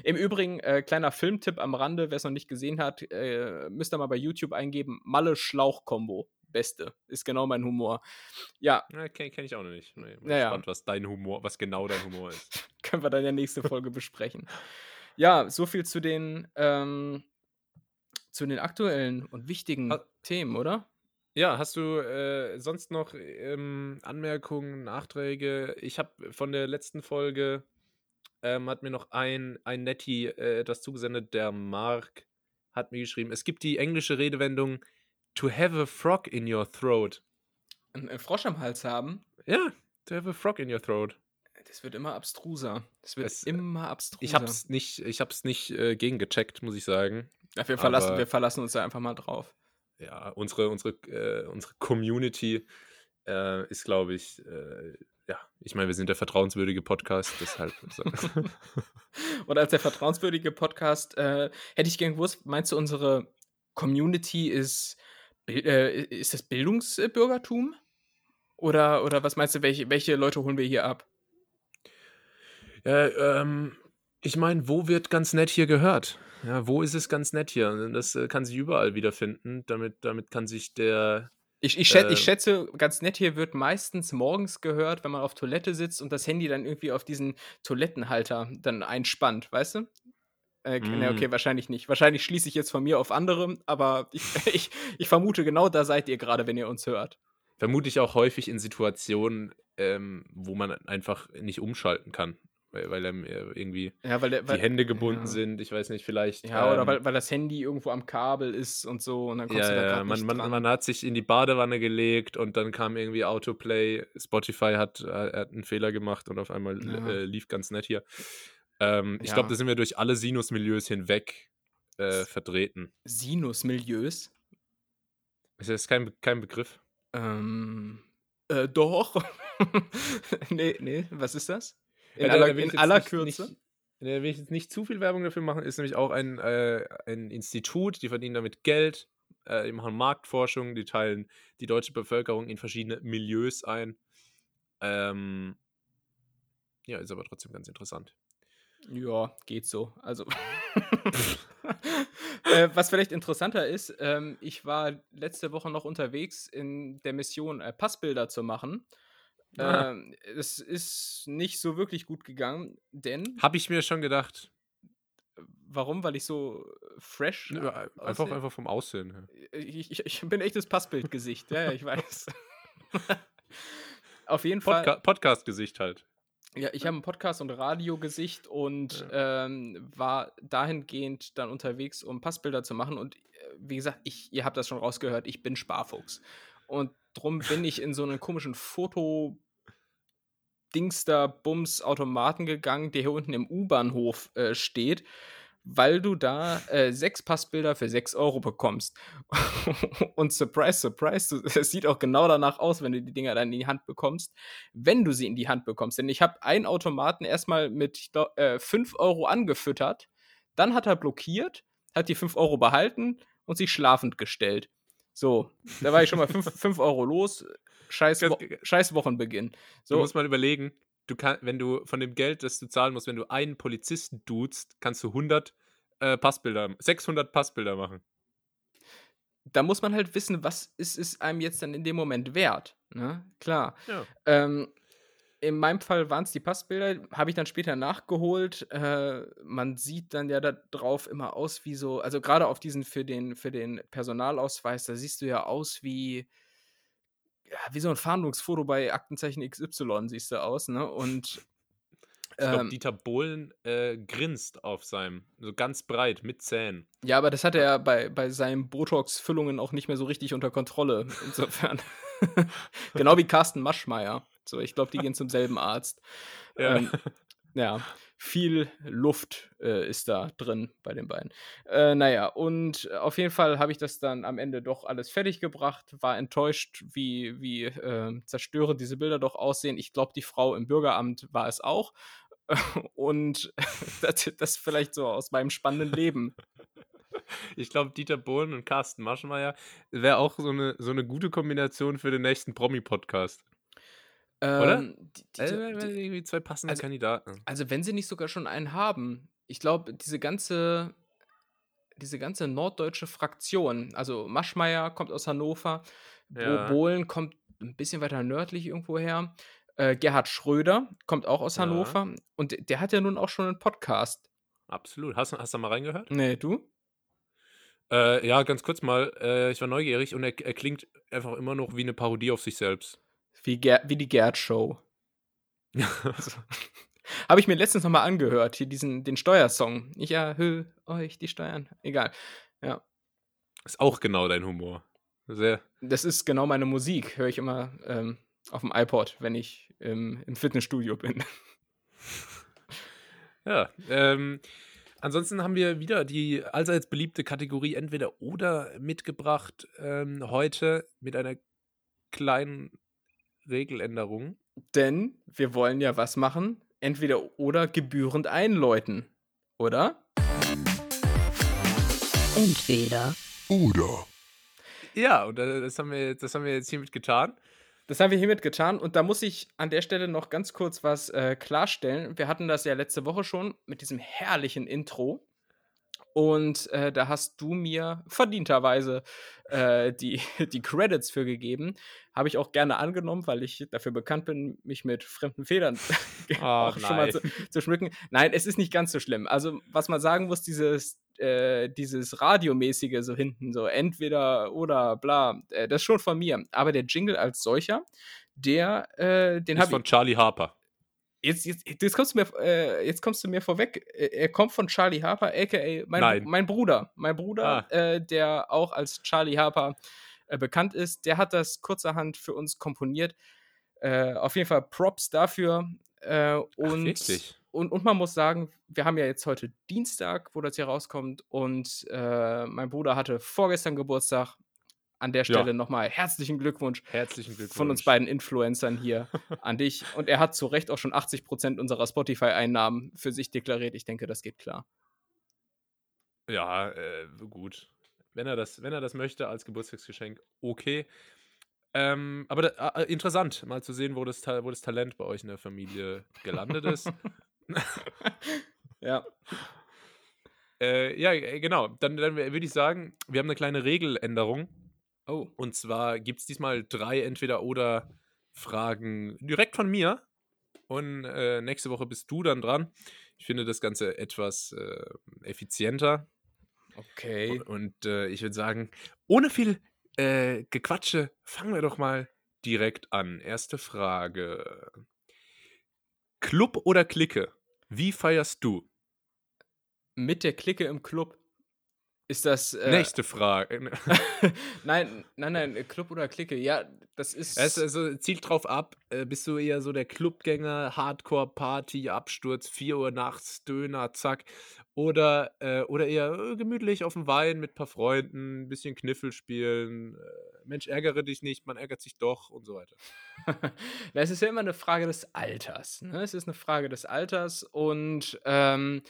Im Übrigen, äh, kleiner Filmtipp am Rande, wer es noch nicht gesehen hat, äh, müsst ihr mal bei YouTube eingeben, Malle-Schlauch-Kombo beste. Ist genau mein Humor. Ja. ja Kenne kenn ich auch noch nicht. Nee, bin naja. gespannt, was dein Humor, was genau dein Humor ist. [laughs] Können wir dann in der nächsten Folge besprechen. Ja, so viel zu den, ähm, zu den aktuellen und wichtigen ha Themen, oder? Ja, hast du äh, sonst noch ähm, Anmerkungen, Nachträge? Ich habe von der letzten Folge ähm, hat mir noch ein, ein Netty äh, etwas zugesendet, der Mark hat mir geschrieben, es gibt die englische Redewendung to have a frog in your throat. Ein, Frosch am Hals haben? Ja, to have a frog in your throat. Das wird immer abstruser. Das wird es, immer abstruser. Ich hab's nicht, ich hab's nicht äh, gegengecheckt, muss ich sagen. Ja, wir, verlassen, wir verlassen uns da einfach mal drauf. Ja, unsere, unsere, äh, unsere Community äh, ist, glaube ich, äh, ja, ich meine, wir sind der vertrauenswürdige Podcast, deshalb. [laughs] Und als der vertrauenswürdige Podcast äh, hätte ich gern gewusst, meinst du, unsere Community ist äh, ist das Bildungsbürgertum? Oder, oder was meinst du, welche, welche Leute holen wir hier ab? Ja, ähm, ich meine, wo wird ganz nett hier gehört? Ja, wo ist es ganz nett hier? Das äh, kann sich überall wiederfinden. Damit, damit kann sich der. Ich, ich, schätze, äh, ich schätze, ganz nett hier wird meistens morgens gehört, wenn man auf Toilette sitzt und das Handy dann irgendwie auf diesen Toilettenhalter dann einspannt, weißt du? Äh, mm. Ne, okay, wahrscheinlich nicht. Wahrscheinlich schließe ich jetzt von mir auf andere, aber ich, [laughs] ich, ich vermute, genau da seid ihr gerade, wenn ihr uns hört. Vermute ich auch häufig in Situationen, ähm, wo man einfach nicht umschalten kann. Weil, weil ähm, irgendwie ja, weil der, weil, die Hände gebunden ja. sind, ich weiß nicht, vielleicht. Ja, ähm, oder weil, weil das Handy irgendwo am Kabel ist und so und dann kommst ja, du da ja, man, man, man, hat sich in die Badewanne gelegt und dann kam irgendwie Autoplay, Spotify hat, äh, hat einen Fehler gemacht und auf einmal äh, lief ganz nett hier. Ähm, ich glaube, da sind wir durch alle Sinusmilieus hinweg äh, vertreten. Sinusmilieus? Ist das kein, kein Begriff? Ähm, äh, doch. [laughs] nee, nee, was ist das? In ja, aller, in aller Kürze? Nicht, da will ich jetzt nicht zu viel Werbung dafür machen, ist nämlich auch ein, äh, ein Institut, die verdienen damit Geld, äh, die machen Marktforschung, die teilen die deutsche Bevölkerung in verschiedene Milieus ein. Ähm, Ja, ist aber trotzdem ganz interessant. Ja, geht so. Also. [laughs] [laughs] äh, was vielleicht interessanter ist, ähm, ich war letzte Woche noch unterwegs in der Mission, äh, Passbilder zu machen. Ah. Ähm, es ist nicht so wirklich gut gegangen, denn. Habe ich mir schon gedacht. Warum? Weil ich so fresh. Ja, einfach, einfach vom Aussehen. Ich, ich, ich bin echtes Passbildgesicht, ja, ich weiß. [laughs] [laughs] Auf jeden Podca Fall. Podcast-Gesicht halt. Ja, ich habe ein Podcast- und Radiogesicht und ja. ähm, war dahingehend dann unterwegs, um Passbilder zu machen. Und äh, wie gesagt, ich, ihr habt das schon rausgehört, ich bin Sparfuchs. Und drum bin ich in so einen komischen Foto- Dingster Bums Automaten gegangen, der hier unten im U-Bahnhof äh, steht weil du da äh, sechs Passbilder für sechs Euro bekommst. [laughs] und surprise, surprise, es sieht auch genau danach aus, wenn du die Dinger dann in die Hand bekommst, wenn du sie in die Hand bekommst. Denn ich habe einen Automaten erstmal mit äh, 5 Euro angefüttert, dann hat er blockiert, hat die 5 Euro behalten und sich schlafend gestellt. So, da war ich schon mal 5 [laughs] Euro los. Scheiß, Wo Scheiß Wochenbeginn. So. Du musst mal überlegen, du kann, wenn du von dem Geld, das du zahlen musst, wenn du einen Polizisten duzt, kannst du 100 äh, Passbilder, 600 Passbilder machen. Da muss man halt wissen, was ist es einem jetzt dann in dem Moment wert. Ne? Klar. Ja. Ähm, in meinem Fall waren es die Passbilder, habe ich dann später nachgeholt. Äh, man sieht dann ja da drauf immer aus wie so, also gerade auf diesen für den, für den Personalausweis, da siehst du ja aus wie, ja, wie so ein Fahndungsfoto bei Aktenzeichen XY siehst du aus, ne? Und ich glaube, ähm, Dieter Bohlen äh, grinst auf seinem, so ganz breit, mit Zähnen. Ja, aber das hat er bei, bei seinen Botox-Füllungen auch nicht mehr so richtig unter Kontrolle. Insofern. [laughs] [laughs] genau wie Carsten Maschmeyer. So, ich glaube, die gehen zum selben Arzt. [laughs] Ja. Ähm, ja, viel Luft äh, ist da drin bei den beiden. Äh, naja, und auf jeden Fall habe ich das dann am Ende doch alles fertig gebracht, war enttäuscht, wie, wie äh, zerstörend diese Bilder doch aussehen. Ich glaube, die Frau im Bürgeramt war es auch. [laughs] und [laughs] das, das vielleicht so aus meinem spannenden Leben. Ich glaube, Dieter Bohlen und Carsten Maschmeyer wäre auch so eine, so eine gute Kombination für den nächsten Promi-Podcast. Oder? Ähm, die, die, also, die, zwei passende also, Kandidaten. Also, wenn sie nicht sogar schon einen haben, ich glaube, diese ganze, diese ganze norddeutsche Fraktion, also Maschmeyer kommt aus Hannover, ja. Bohlen kommt ein bisschen weiter nördlich irgendwo her. Äh, Gerhard Schröder kommt auch aus ja. Hannover und der hat ja nun auch schon einen Podcast. Absolut. Hast, hast du da mal reingehört? Nee, du? Äh, ja, ganz kurz mal. Äh, ich war neugierig und er, er, klingt einfach immer noch wie eine Parodie auf sich selbst. Wie, Ger wie die Gerd-Show. also, [laughs] Habe ich mir letztens nochmal angehört, hier diesen, den Steuersong. Ich erhöhe euch die Steuern. Egal. Ja. Ist auch genau dein Humor. Sehr. Das ist genau meine Musik. Höre ich immer ähm, auf dem iPod, wenn ich ähm, im Fitnessstudio bin. [laughs] Ja, ähm, ansonsten haben wir wieder die allseits beliebte Kategorie entweder oder mitgebracht ähm, heute mit einer kleinen Regeländerung. Denn wir wollen ja was machen? Entweder oder gebührend einläuten, oder? Entweder oder. Ja, und das haben wir, das haben wir jetzt hiermit getan. Das haben wir hiermit getan und da muss ich an der Stelle noch ganz kurz was äh, klarstellen. Wir hatten das ja letzte Woche schon mit diesem herrlichen Intro. Und äh, da hast du mir verdienterweise äh, die, [laughs] die Credits für gegeben. Habe ich auch gerne angenommen, weil ich dafür bekannt bin, mich mit fremden Federn [laughs] oh, schon mal zu, zu, schmücken. Nein, es ist nicht ganz so schlimm. Also, was man sagen muss, dieses, äh, dieses Radiomäßige so hinten, so entweder oder bla, äh, das ist schon von mir. Aber der Jingle als solcher, der, äh, den habe ich. von Charlie Harper. Jetzt, jetzt, jetzt, kommst du mir, äh, jetzt kommst du mir vorweg. Äh, er kommt von Charlie Harper, aka mein, mein Bruder. Mein Bruder, ah. äh, der auch als Charlie Harper äh, bekannt ist, der hat das kurzerhand für uns komponiert. Äh, auf jeden Fall Props dafür. Äh, und, Ach, und, und man muss sagen, wir haben ja jetzt heute Dienstag, wo das hier rauskommt. Und mein Bruder hatte vorgestern Geburtstag an der Stelle ja. nochmal herzlichen Glückwunsch. Herzlichen Glückwunsch. Von uns beiden Influencern hier [laughs] an dich. Und er hat zu Recht auch schon 80 Prozent unserer Spotify-Einnahmen für sich deklariert. Ich denke, das geht klar. Ja, äh, gut. Wenn er, das, wenn er das möchte als Geburtstagsgeschenk, okay. Ähm, aber da, äh, interessant, mal zu sehen, wo das, wo das Talent bei euch in der Familie gelandet ist. [laughs] ja. Äh, ja, äh, genau. Dann, dann würde ich sagen, wir haben eine kleine Regeländerung. Oh. Und zwar gibt es diesmal drei Entweder-Oder-Fragen direkt von mir. Und äh, nächste Woche bist du dann dran. Ich finde das Ganze etwas äh, effizienter. Okay. Und, und äh, ich würde sagen, ohne viel äh, Gequatsche, fangen wir doch mal direkt an. Erste Frage. Club oder Clique? Wie feierst du? mit der Clique im Club. Ist das. Äh, Nächste Frage. [laughs] nein, nein, nein, Club oder Clique, ja, das ist. Es also, zielt drauf ab, äh, bist du eher so der Clubgänger, Hardcore-Party, Absturz, 4 Uhr nachts, Döner, zack. Oder, äh, oder eher äh, gemütlich auf dem Wein mit ein paar Freunden, ein bisschen Kniffel spielen. Äh, Mensch, ärgere dich nicht, man ärgert sich doch und so weiter. [laughs] es ist ja immer eine Frage des Alters. Ne? Es ist eine Frage des Alters und. Ähm,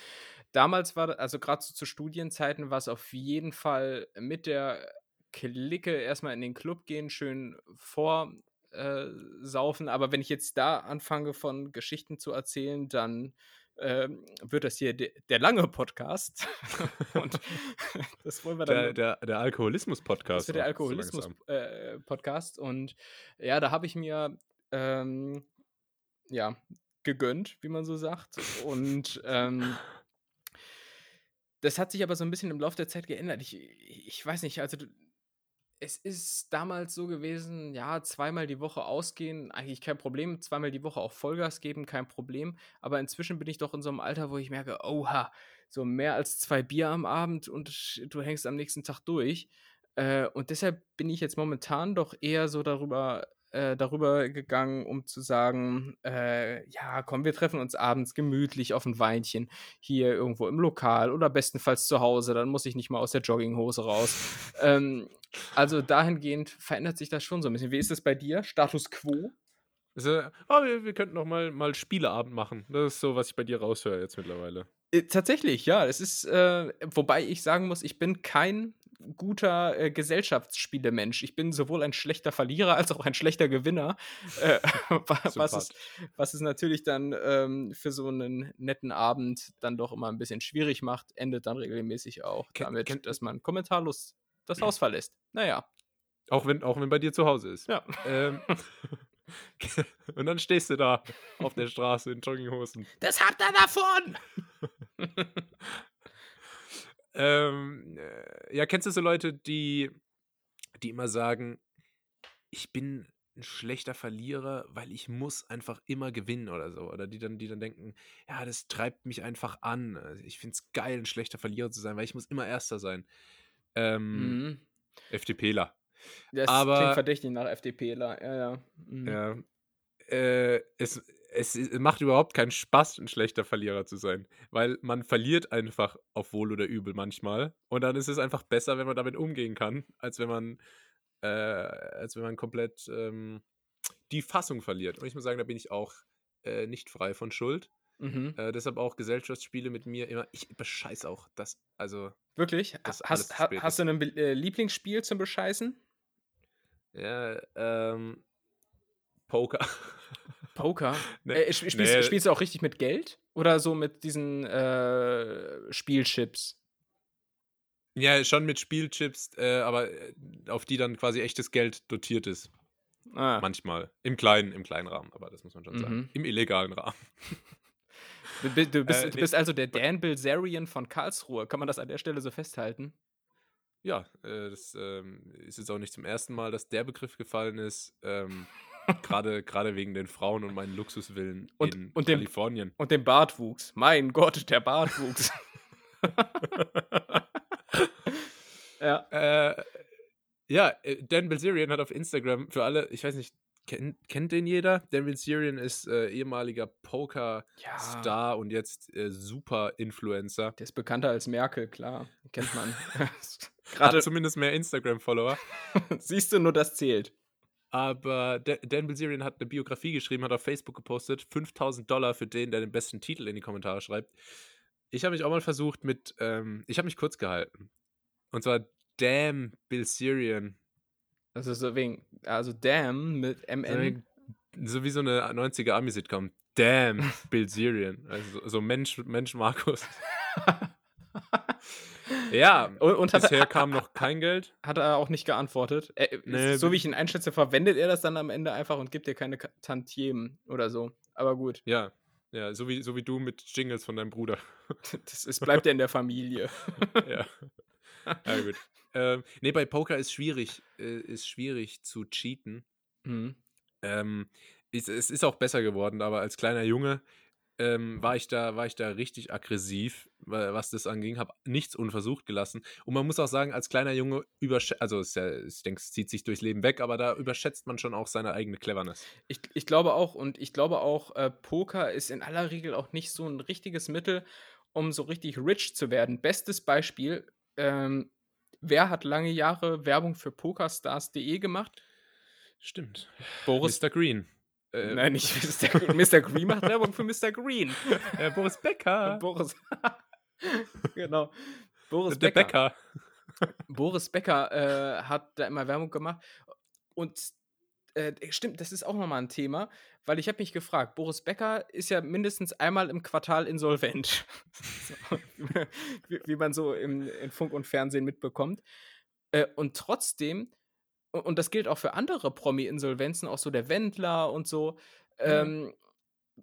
damals war, also gerade so zu Studienzeiten, war es auf jeden Fall mit der Clique erstmal in den Club gehen, schön vorsaufen. Äh, Aber wenn ich jetzt da anfange von Geschichten zu erzählen, dann ähm, wird das hier de der lange Podcast. [laughs] und [laughs] das wollen wir dann. Der, der, der Alkoholismus-Podcast. Das ist der Alkoholismus-Podcast. Äh, und ja, da habe ich mir ähm, ja gegönnt, wie man so sagt. Und ähm, das hat sich aber so ein bisschen im Laufe der Zeit geändert. Ich, ich weiß nicht, also es ist damals so gewesen, ja, zweimal die Woche ausgehen, eigentlich kein Problem. Zweimal die Woche auch Vollgas geben, kein Problem. Aber inzwischen bin ich doch in so einem Alter, wo ich merke, oha, so mehr als zwei Bier am Abend und du hängst am nächsten Tag durch. Äh, und deshalb bin ich jetzt momentan doch eher so darüber äh, darüber gegangen, um zu sagen, äh, ja, komm, wir treffen uns abends gemütlich auf ein Weinchen hier irgendwo im Lokal oder bestenfalls zu Hause, dann muss ich nicht mal aus der Jogginghose raus. ähm, also dahingehend verändert sich das schon so ein bisschen. Wie ist das bei dir? Status quo? Also, oh, wir, wir könnten noch mal, mal Spieleabend machen. Das ist so, was ich bei dir raushöre jetzt mittlerweile. Äh, tatsächlich, ja. Es ist, äh, wobei ich sagen muss, ich bin kein guter äh, Gesellschaftsspielemensch. Ich bin sowohl ein schlechter Verlierer als auch ein schlechter Gewinner. Äh, [laughs] was, es, was es natürlich dann ähm, für so einen netten Abend dann doch immer ein bisschen schwierig macht, endet dann regelmäßig auch Ken, damit, dass man kommentarlos das Haus verlässt. Naja. Auch wenn, auch wenn bei dir zu Hause ist. Ja. Ähm, [laughs] und dann stehst du da auf der Straße in Jogginghosen. Das habt ihr davon! [laughs] Ähm, äh, ja, kennst du so Leute, die, die immer sagen, ich bin ein schlechter Verlierer, weil ich muss einfach immer gewinnen oder so. Oder die dann, die dann denken, ja, das treibt mich einfach an. Also ich finde es geil, ein schlechter Verlierer zu sein, weil ich muss immer Erster sein. Ähm, mhm. FDPler. Das Aber, klingt verdächtig nach FDPler, ja, ja. Mhm. Ja. Äh, es, es, macht überhaupt keinen Spaß, ein schlechter Verlierer zu sein, weil man verliert einfach auf Wohl oder Übel manchmal und dann ist es einfach besser, wenn man damit umgehen kann, als wenn man, äh, als wenn man komplett ähm, die Fassung verliert. Und ich muss sagen, da bin ich auch äh, nicht frei von Schuld. Mhm. Äh, deshalb auch Gesellschaftsspiele mit mir immer. Ich bescheiß auch das. Also. Wirklich? Das hast, ha, hast du ein äh, Lieblingsspiel zum Bescheißen? Ja, ähm. Poker. [laughs] Poker? Nee, äh, spielst, nee. spielst, du auch richtig mit Geld? Oder so mit diesen äh, Spielchips? Ja, schon mit Spielchips, äh, aber äh, auf die dann quasi echtes Geld dotiert ist. Ah. Manchmal. Im kleinen, im kleinen Rahmen, aber das muss man schon mhm. sagen. Im illegalen Rahmen. [laughs] Du, du, bist, äh, du bist also der Dan Bilzerian von Karlsruhe. Kann man das an der Stelle so festhalten? Ja, äh, das ähm, ist jetzt auch nicht zum ersten Mal, dass der Begriff gefallen ist. Ähm, Gerade, gerade wegen den Frauen und meinen Luxuswillen und, in und Kalifornien. Dem, und dem Bartwuchs. Mein Gott, der Bartwuchs. [laughs] ja. Äh, ja, äh, Dan Bilzerian hat auf Instagram für alle, ich weiß nicht, kennt, kennt den jeder? Dan Bilzerian ist äh, ehemaliger Poker-Star ja. und jetzt äh, Super-Influencer. Der ist bekannter als Merkel, klar. Kennt man. [laughs] [laughs] Gerade Hat zumindest mehr Instagram-Follower. Siehst du, nur das zählt. Aber Dan Bilzerian hat eine Biografie geschrieben, hat auf Facebook gepostet, 5000 Dollar für den, der den besten Titel in die Kommentare schreibt. Ich habe mich auch mal versucht mit, ähm, ich habe mich kurz gehalten. Und zwar Damn Bilzerian. Also so wegen, also Damn mit MN. So wie so eine 90er Ami-Sitcom. Damn, [laughs] Bilzerian. Also so Mensch, Mensch Markus. [laughs] ja, und, und bisher hat, kam noch kein Geld. Hat er auch nicht geantwortet. Er, nee, so wie ich ihn einschätze, verwendet er das dann am Ende einfach und gibt dir keine Tantiemen oder so. Aber gut. Ja, ja, so wie, so wie du mit Jingles von deinem Bruder. [laughs] Das ist, bleibt ja in der Familie. [laughs] ja. Ja, gut. Ähm, nee, bei Poker ist schwierig, äh, ist schwierig zu cheaten. Mhm. Ähm, es, es ist auch besser geworden, aber als kleiner Junge ähm, war, ich da, war ich da richtig aggressiv, was das anging, habe nichts unversucht gelassen. Und man muss auch sagen, als kleiner Junge überschätzt, also ja, ich denke, es zieht sich durchs Leben weg, aber da überschätzt man schon auch seine eigene Cleverness. Ich, ich glaube auch, und ich glaube auch, äh, Poker ist in aller Regel auch nicht so ein richtiges Mittel, um so richtig rich zu werden. Bestes Beispiel, ähm, wer hat lange Jahre Werbung für PokerStars.de gemacht? Stimmt. Boris Mr. Green. Äh, Nein, nicht Mr. Mr. Green macht Werbung für Mr. Green. Äh, Boris Becker. [laughs] Boris. [laughs] genau. Boris Der Becker. Becker. Boris Becker äh, hat da immer Werbung gemacht. Und äh, stimmt, das ist auch nochmal ein Thema, weil ich habe mich gefragt, Boris Becker ist ja mindestens einmal im Quartal insolvent. [laughs] wie, man so im, in Funk und Fernsehen mitbekommt. Äh, und trotzdem und das gilt auch für andere Promi-Insolvenzen, auch so der Wendler und so. Ähm,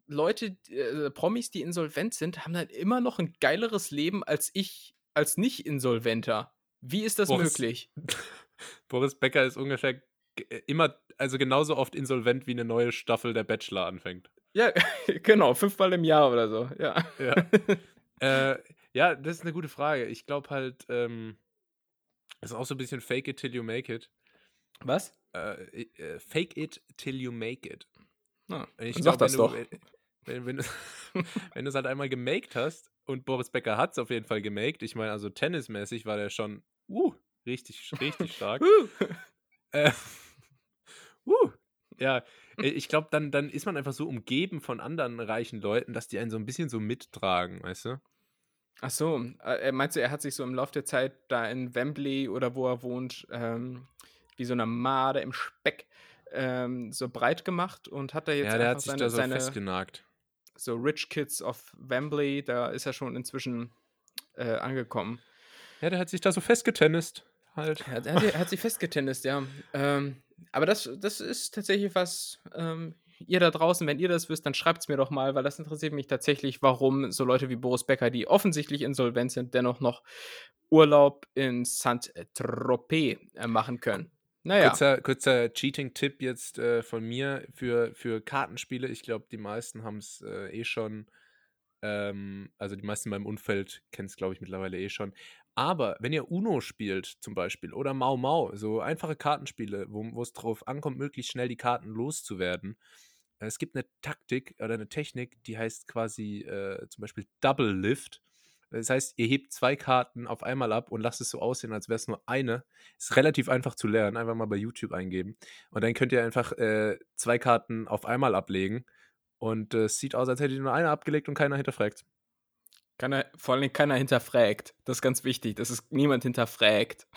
Leute, äh, Promis, die insolvent sind, haben dann immer noch ein geileres Leben als ich, als nicht-Insolventer. Wie ist das Boris, möglich? [laughs] Boris Becker ist ungefähr äh, immer, also genauso oft insolvent, wie eine neue Staffel der Bachelor anfängt. Ja, [laughs] genau, fünfmal im Jahr oder so, ja. Ja, äh, ja das ist eine gute Frage. Ich glaube halt, ähm, ist auch so ein bisschen fake it till you make it. Was? Äh, äh, fake it till you make it. Ah, ich glaub, sag das wenn doch. Du, wenn, wenn, [laughs] wenn du es halt einmal gemaked hast, und Boris Becker hat es auf jeden Fall gemaked, ich meine, also tennismäßig war der schon uh, richtig, richtig stark. [laughs] äh, [laughs] uh, ja, äh, ich glaube, dann, dann ist man einfach so umgeben von anderen reichen Leuten, dass die einen so ein bisschen so mittragen, weißt du? Ach so, äh, meinst du, er hat sich so im Laufe der Zeit da in Wembley oder wo er wohnt, ähm, wie so eine Made im Speck ähm, so breit gemacht und hat da jetzt ja, der hat sich seine, da so seine, festgenagt. So Rich Kids of Wembley, da ist er schon inzwischen äh, angekommen. Ja, der hat sich da so festgetennist. Halt. Ja, der, der hat sich festgetennist, ja. Ähm, aber das, das ist tatsächlich was, ähm, ihr da draußen, wenn ihr das wisst, dann schreibt es mir doch mal, weil das interessiert mich tatsächlich, warum so Leute wie Boris Becker, die offensichtlich insolvent sind, dennoch noch Urlaub in Saint-Tropez äh, machen können. Naja. Kurzer, kurzer Cheating-Tipp jetzt äh, von mir für, für Kartenspiele. Ich glaube, die meisten haben es äh, eh schon. Ähm, also die meisten in meinem Umfeld kennen es, glaube ich, mittlerweile eh schon. Aber wenn ihr Uno spielt zum Beispiel oder Mau Mau, so einfache Kartenspiele, wo es drauf ankommt, möglichst schnell die Karten loszuwerden. Äh, es gibt eine Taktik oder eine Technik, die heißt quasi äh, zum Beispiel Double Lift. Das heißt, ihr hebt zwei Karten auf einmal ab und lasst es so aussehen, als wäre es nur eine. Ist relativ einfach zu lernen. Einfach mal bei YouTube eingeben. Und dann könnt ihr einfach äh, zwei Karten auf einmal ablegen. Und es äh, sieht aus, als hättet ihr nur eine abgelegt und keiner hinterfragt. Keiner, vor allem keiner hinterfragt. Das ist ganz wichtig, dass es niemand hinterfragt.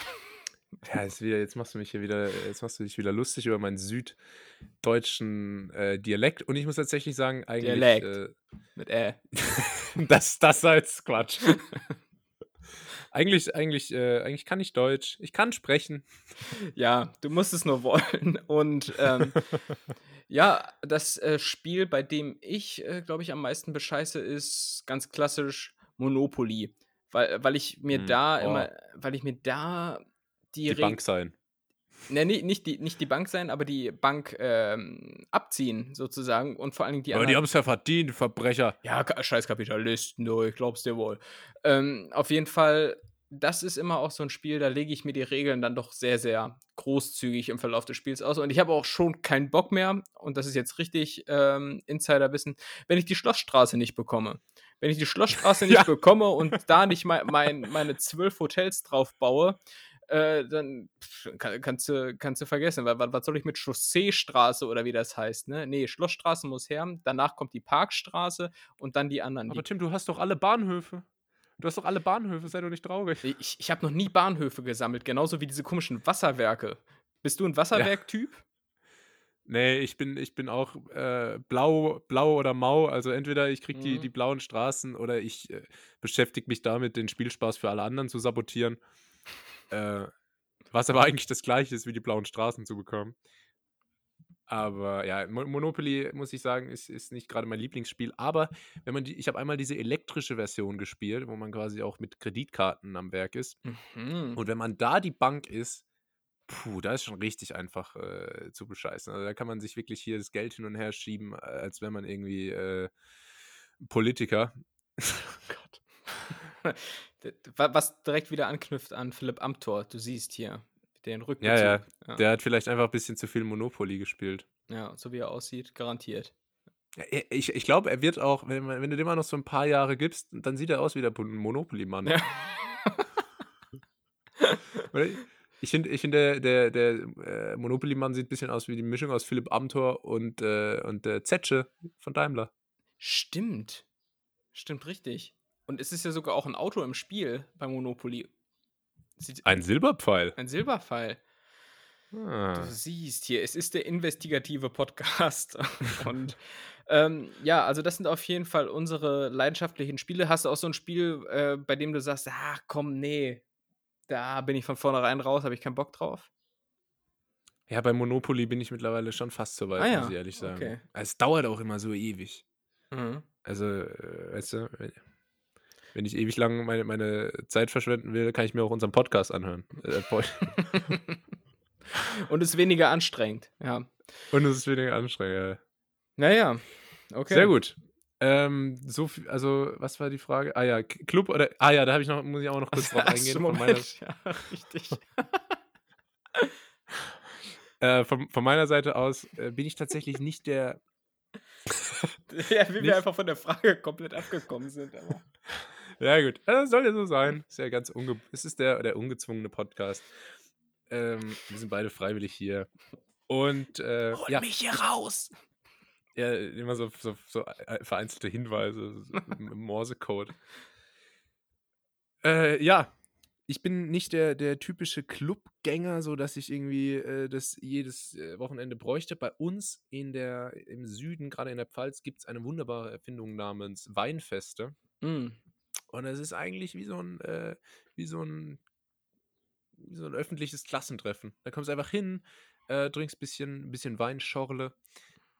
Ja, jetzt, wieder, jetzt machst du mich hier wieder, jetzt machst du dich wieder lustig über meinen süddeutschen äh, Dialekt. Und ich muss tatsächlich sagen, eigentlich. Dialekt. Äh, Mit Ä. [laughs] [laughs] das, das sei jetzt Quatsch. [laughs] eigentlich, eigentlich, äh, eigentlich kann ich Deutsch. Ich kann sprechen. Ja, du musst es nur [laughs] wollen. Und ähm, ja, das äh, Spiel, bei dem ich, äh, glaube ich, am meisten bescheiße, ist ganz klassisch Monopoly. Weil, weil ich mir hm. da oh. immer, weil ich mir da die, die Bank sein. Ne, nicht, nicht, die, nicht die Bank sein, aber die Bank ähm, abziehen, sozusagen. Und vor allen Dingen die Aber die haben es ja verdient, Verbrecher. Ja, scheiß Kapitalisten, du, ich glaub's dir wohl. Ähm, auf jeden Fall, das ist immer auch so ein Spiel, da lege ich mir die Regeln dann doch sehr, sehr großzügig im Verlauf des Spiels aus. Und ich habe auch schon keinen Bock mehr, und das ist jetzt richtig ähm, Insiderwissen, wenn ich die Schlossstraße nicht bekomme. Wenn ich die Schlossstraße [laughs] nicht ja. bekomme und da nicht mein, mein, meine zwölf Hotels drauf baue, äh, dann kann, kannst, du, kannst du vergessen, weil was soll ich mit Chausseestraße oder wie das heißt, ne? Nee, Schlossstraße muss her, danach kommt die Parkstraße und dann die anderen. Aber Tim, du hast doch alle Bahnhöfe. Du hast doch alle Bahnhöfe, sei doch nicht traurig. Ich, ich habe noch nie Bahnhöfe gesammelt, genauso wie diese komischen Wasserwerke. Bist du ein Wasserwerk-Typ? Ja. Nee, ich bin, ich bin auch äh, blau, blau oder mau. Also entweder ich kriege mhm. die, die blauen Straßen oder ich äh, beschäftige mich damit, den Spielspaß für alle anderen zu sabotieren. Äh, was aber eigentlich das gleiche ist, wie die blauen Straßen zu bekommen. Aber ja, Monopoly, muss ich sagen, ist, ist nicht gerade mein Lieblingsspiel. Aber wenn man die, ich habe einmal diese elektrische Version gespielt, wo man quasi auch mit Kreditkarten am Werk ist. Mhm. Und wenn man da die Bank ist, Puh, da ist schon richtig einfach äh, zu bescheißen. Also da kann man sich wirklich hier das Geld hin und her schieben, äh, als wäre man irgendwie äh, Politiker. oh Gott. [laughs] Was direkt wieder anknüpft an Philipp Amthor. Du siehst hier den Rücken. Ja, ja, ja. Der hat vielleicht einfach ein bisschen zu viel Monopoly gespielt. Ja, so wie er aussieht, garantiert. Ich ich glaube, er wird auch, wenn, wenn du dem mal noch so ein paar Jahre gibst, dann sieht er aus wie der Monopoly-Mann. Ja. [laughs] Ich finde, ich find der, der, der äh, Monopoly-Mann sieht ein bisschen aus wie die Mischung aus Philipp Amthor und, äh, und der Zetsche von Daimler. Stimmt. Stimmt richtig. Und es ist ja sogar auch ein Auto im Spiel bei Monopoly. Sieht ein Silberpfeil. Ein Silberpfeil. Ah. Du siehst hier, es ist der investigative Podcast. [laughs] und ähm, ja, also das sind auf jeden Fall unsere leidenschaftlichen Spiele. Hast du auch so ein Spiel, äh, bei dem du sagst, ach komm, nee, da bin ich von vornherein raus, habe ich keinen Bock drauf. Ja, bei Monopoly bin ich mittlerweile schon fast so weit, ah, ja. muss ich ehrlich sagen. Okay. Es dauert auch immer so ewig. Mhm. Also, äh, weißt du, wenn ich ewig lang meine, meine Zeit verschwenden will, kann ich mir auch unseren Podcast anhören. Äh, [laughs] Und es ist weniger anstrengend, ja. Und es ist weniger anstrengend, ja. Naja, okay. Sehr gut. Ähm, so viel, also, was war die Frage? Ah ja, Club oder. Ah ja, da habe ich noch, muss ich auch noch kurz [laughs] drauf eingehen. von meiner, ja, [laughs] richtig. äh, von, von, meiner Seite aus äh, bin ich tatsächlich nicht der. ja, wie nicht, wir einfach von der Frage komplett abgekommen sind. Aber. Ja, gut. Das soll ja so sein. Ist ja ganz unge es ist der, der ungezwungene Podcast. Ähm, wir sind beide freiwillig hier. Und äh, Hol ja. mich hier raus! Ja, immer so, so, so äh, vereinzelte Hinweise im Morsecode. Äh, ja, ich bin nicht der, der typische Clubgänger, so dass ich irgendwie äh, das jedes äh, Wochenende bräuchte. Bei uns in der, im Süden, gerade in der Pfalz, gibt es eine wunderbare Erfindung namens Weinfeste. Mm. Und es ist eigentlich wie so ein, äh, wie so ein, wie so ein öffentliches Klassentreffen. Da kommst du einfach hin, äh, trinkst ein bisschen, bisschen Weinschorle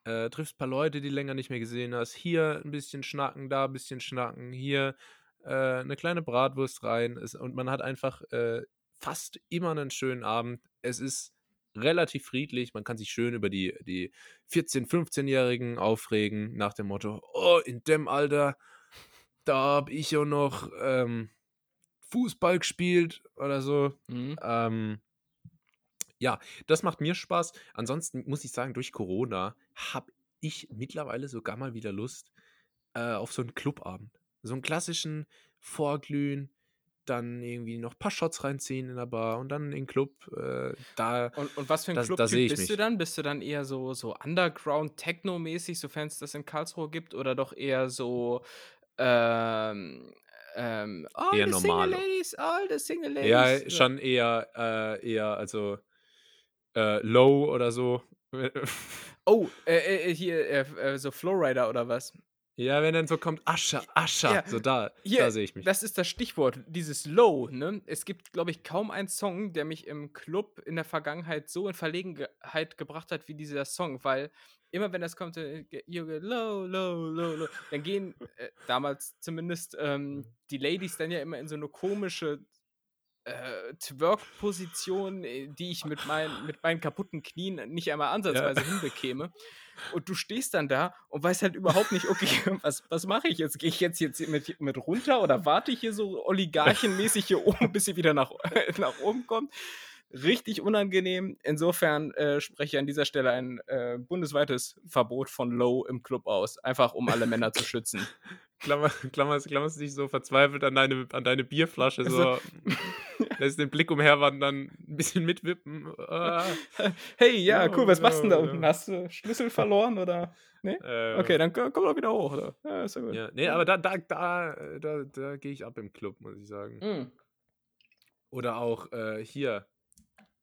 äh, triffst ein paar Leute, die länger nicht mehr gesehen hast. Hier ein bisschen schnacken, da ein bisschen schnacken, hier äh, eine kleine Bratwurst rein. Es, und man hat einfach äh, fast immer einen schönen Abend. Es ist relativ friedlich. Man kann sich schön über die, die 14-, 15-Jährigen aufregen, nach dem Motto: Oh, in dem Alter, da habe ich ja noch ähm, Fußball gespielt oder so. Mhm. Ähm, ja, das macht mir Spaß. Ansonsten muss ich sagen, durch Corona habe ich mittlerweile sogar mal wieder Lust äh, auf so einen Clubabend. So einen klassischen Vorglühen, dann irgendwie noch ein paar Shots reinziehen in der Bar und dann in den Club. Äh, da, und, und was für ein das, Club da bist mich. du dann? Bist du dann eher so, so Underground-Techno-mäßig, sofern es das in Karlsruhe gibt, oder doch eher so ähm, ähm, all eher the normal. Single Ladies, all the Single Ladies. Ja, schon eher, äh, eher, also äh, Low oder so. [laughs] oh, äh, äh, hier, äh, äh, so Flowrider oder was? Ja, wenn dann so kommt, Ascher, Ascher, ja, so da, hier, da sehe ich mich. Das ist das Stichwort, dieses Low, ne? Es gibt, glaube ich, kaum einen Song, der mich im Club in der Vergangenheit so in Verlegenheit gebracht hat wie dieser Song, weil immer wenn das kommt, get low, low, low, low, dann gehen äh, damals zumindest ähm, die Ladies dann ja immer in so eine komische äh, Twerk-Position, äh, die ich mit, mein, mit meinen kaputten Knien nicht einmal ansatzweise ja. hinbekäme. Und du stehst dann da und weißt halt überhaupt nicht, okay, [laughs] was, was mache ich jetzt? Gehe ich jetzt, jetzt mit, mit runter oder warte ich hier so oligarchenmäßig hier oben, bis sie wieder nach, [laughs] nach oben kommt? Richtig unangenehm. Insofern äh, spreche ich an dieser Stelle ein äh, bundesweites Verbot von Low im Club aus. Einfach um alle Männer zu schützen. [laughs] Klammer, klammerst, klammerst dich so verzweifelt an deine, an deine Bierflasche, so also, [laughs] lässt den Blick umherwandern, ein bisschen mitwippen. Ah. [laughs] Hey, ja, cool, was machst du denn da unten? Hast du Schlüssel verloren oder? Nee? Äh, okay, dann komm doch wieder hoch, oder? Ja, ist ja gut. Ja, nee, aber da, da, da, da, da gehe ich ab im Club, muss ich sagen. Mm. Oder auch äh, hier,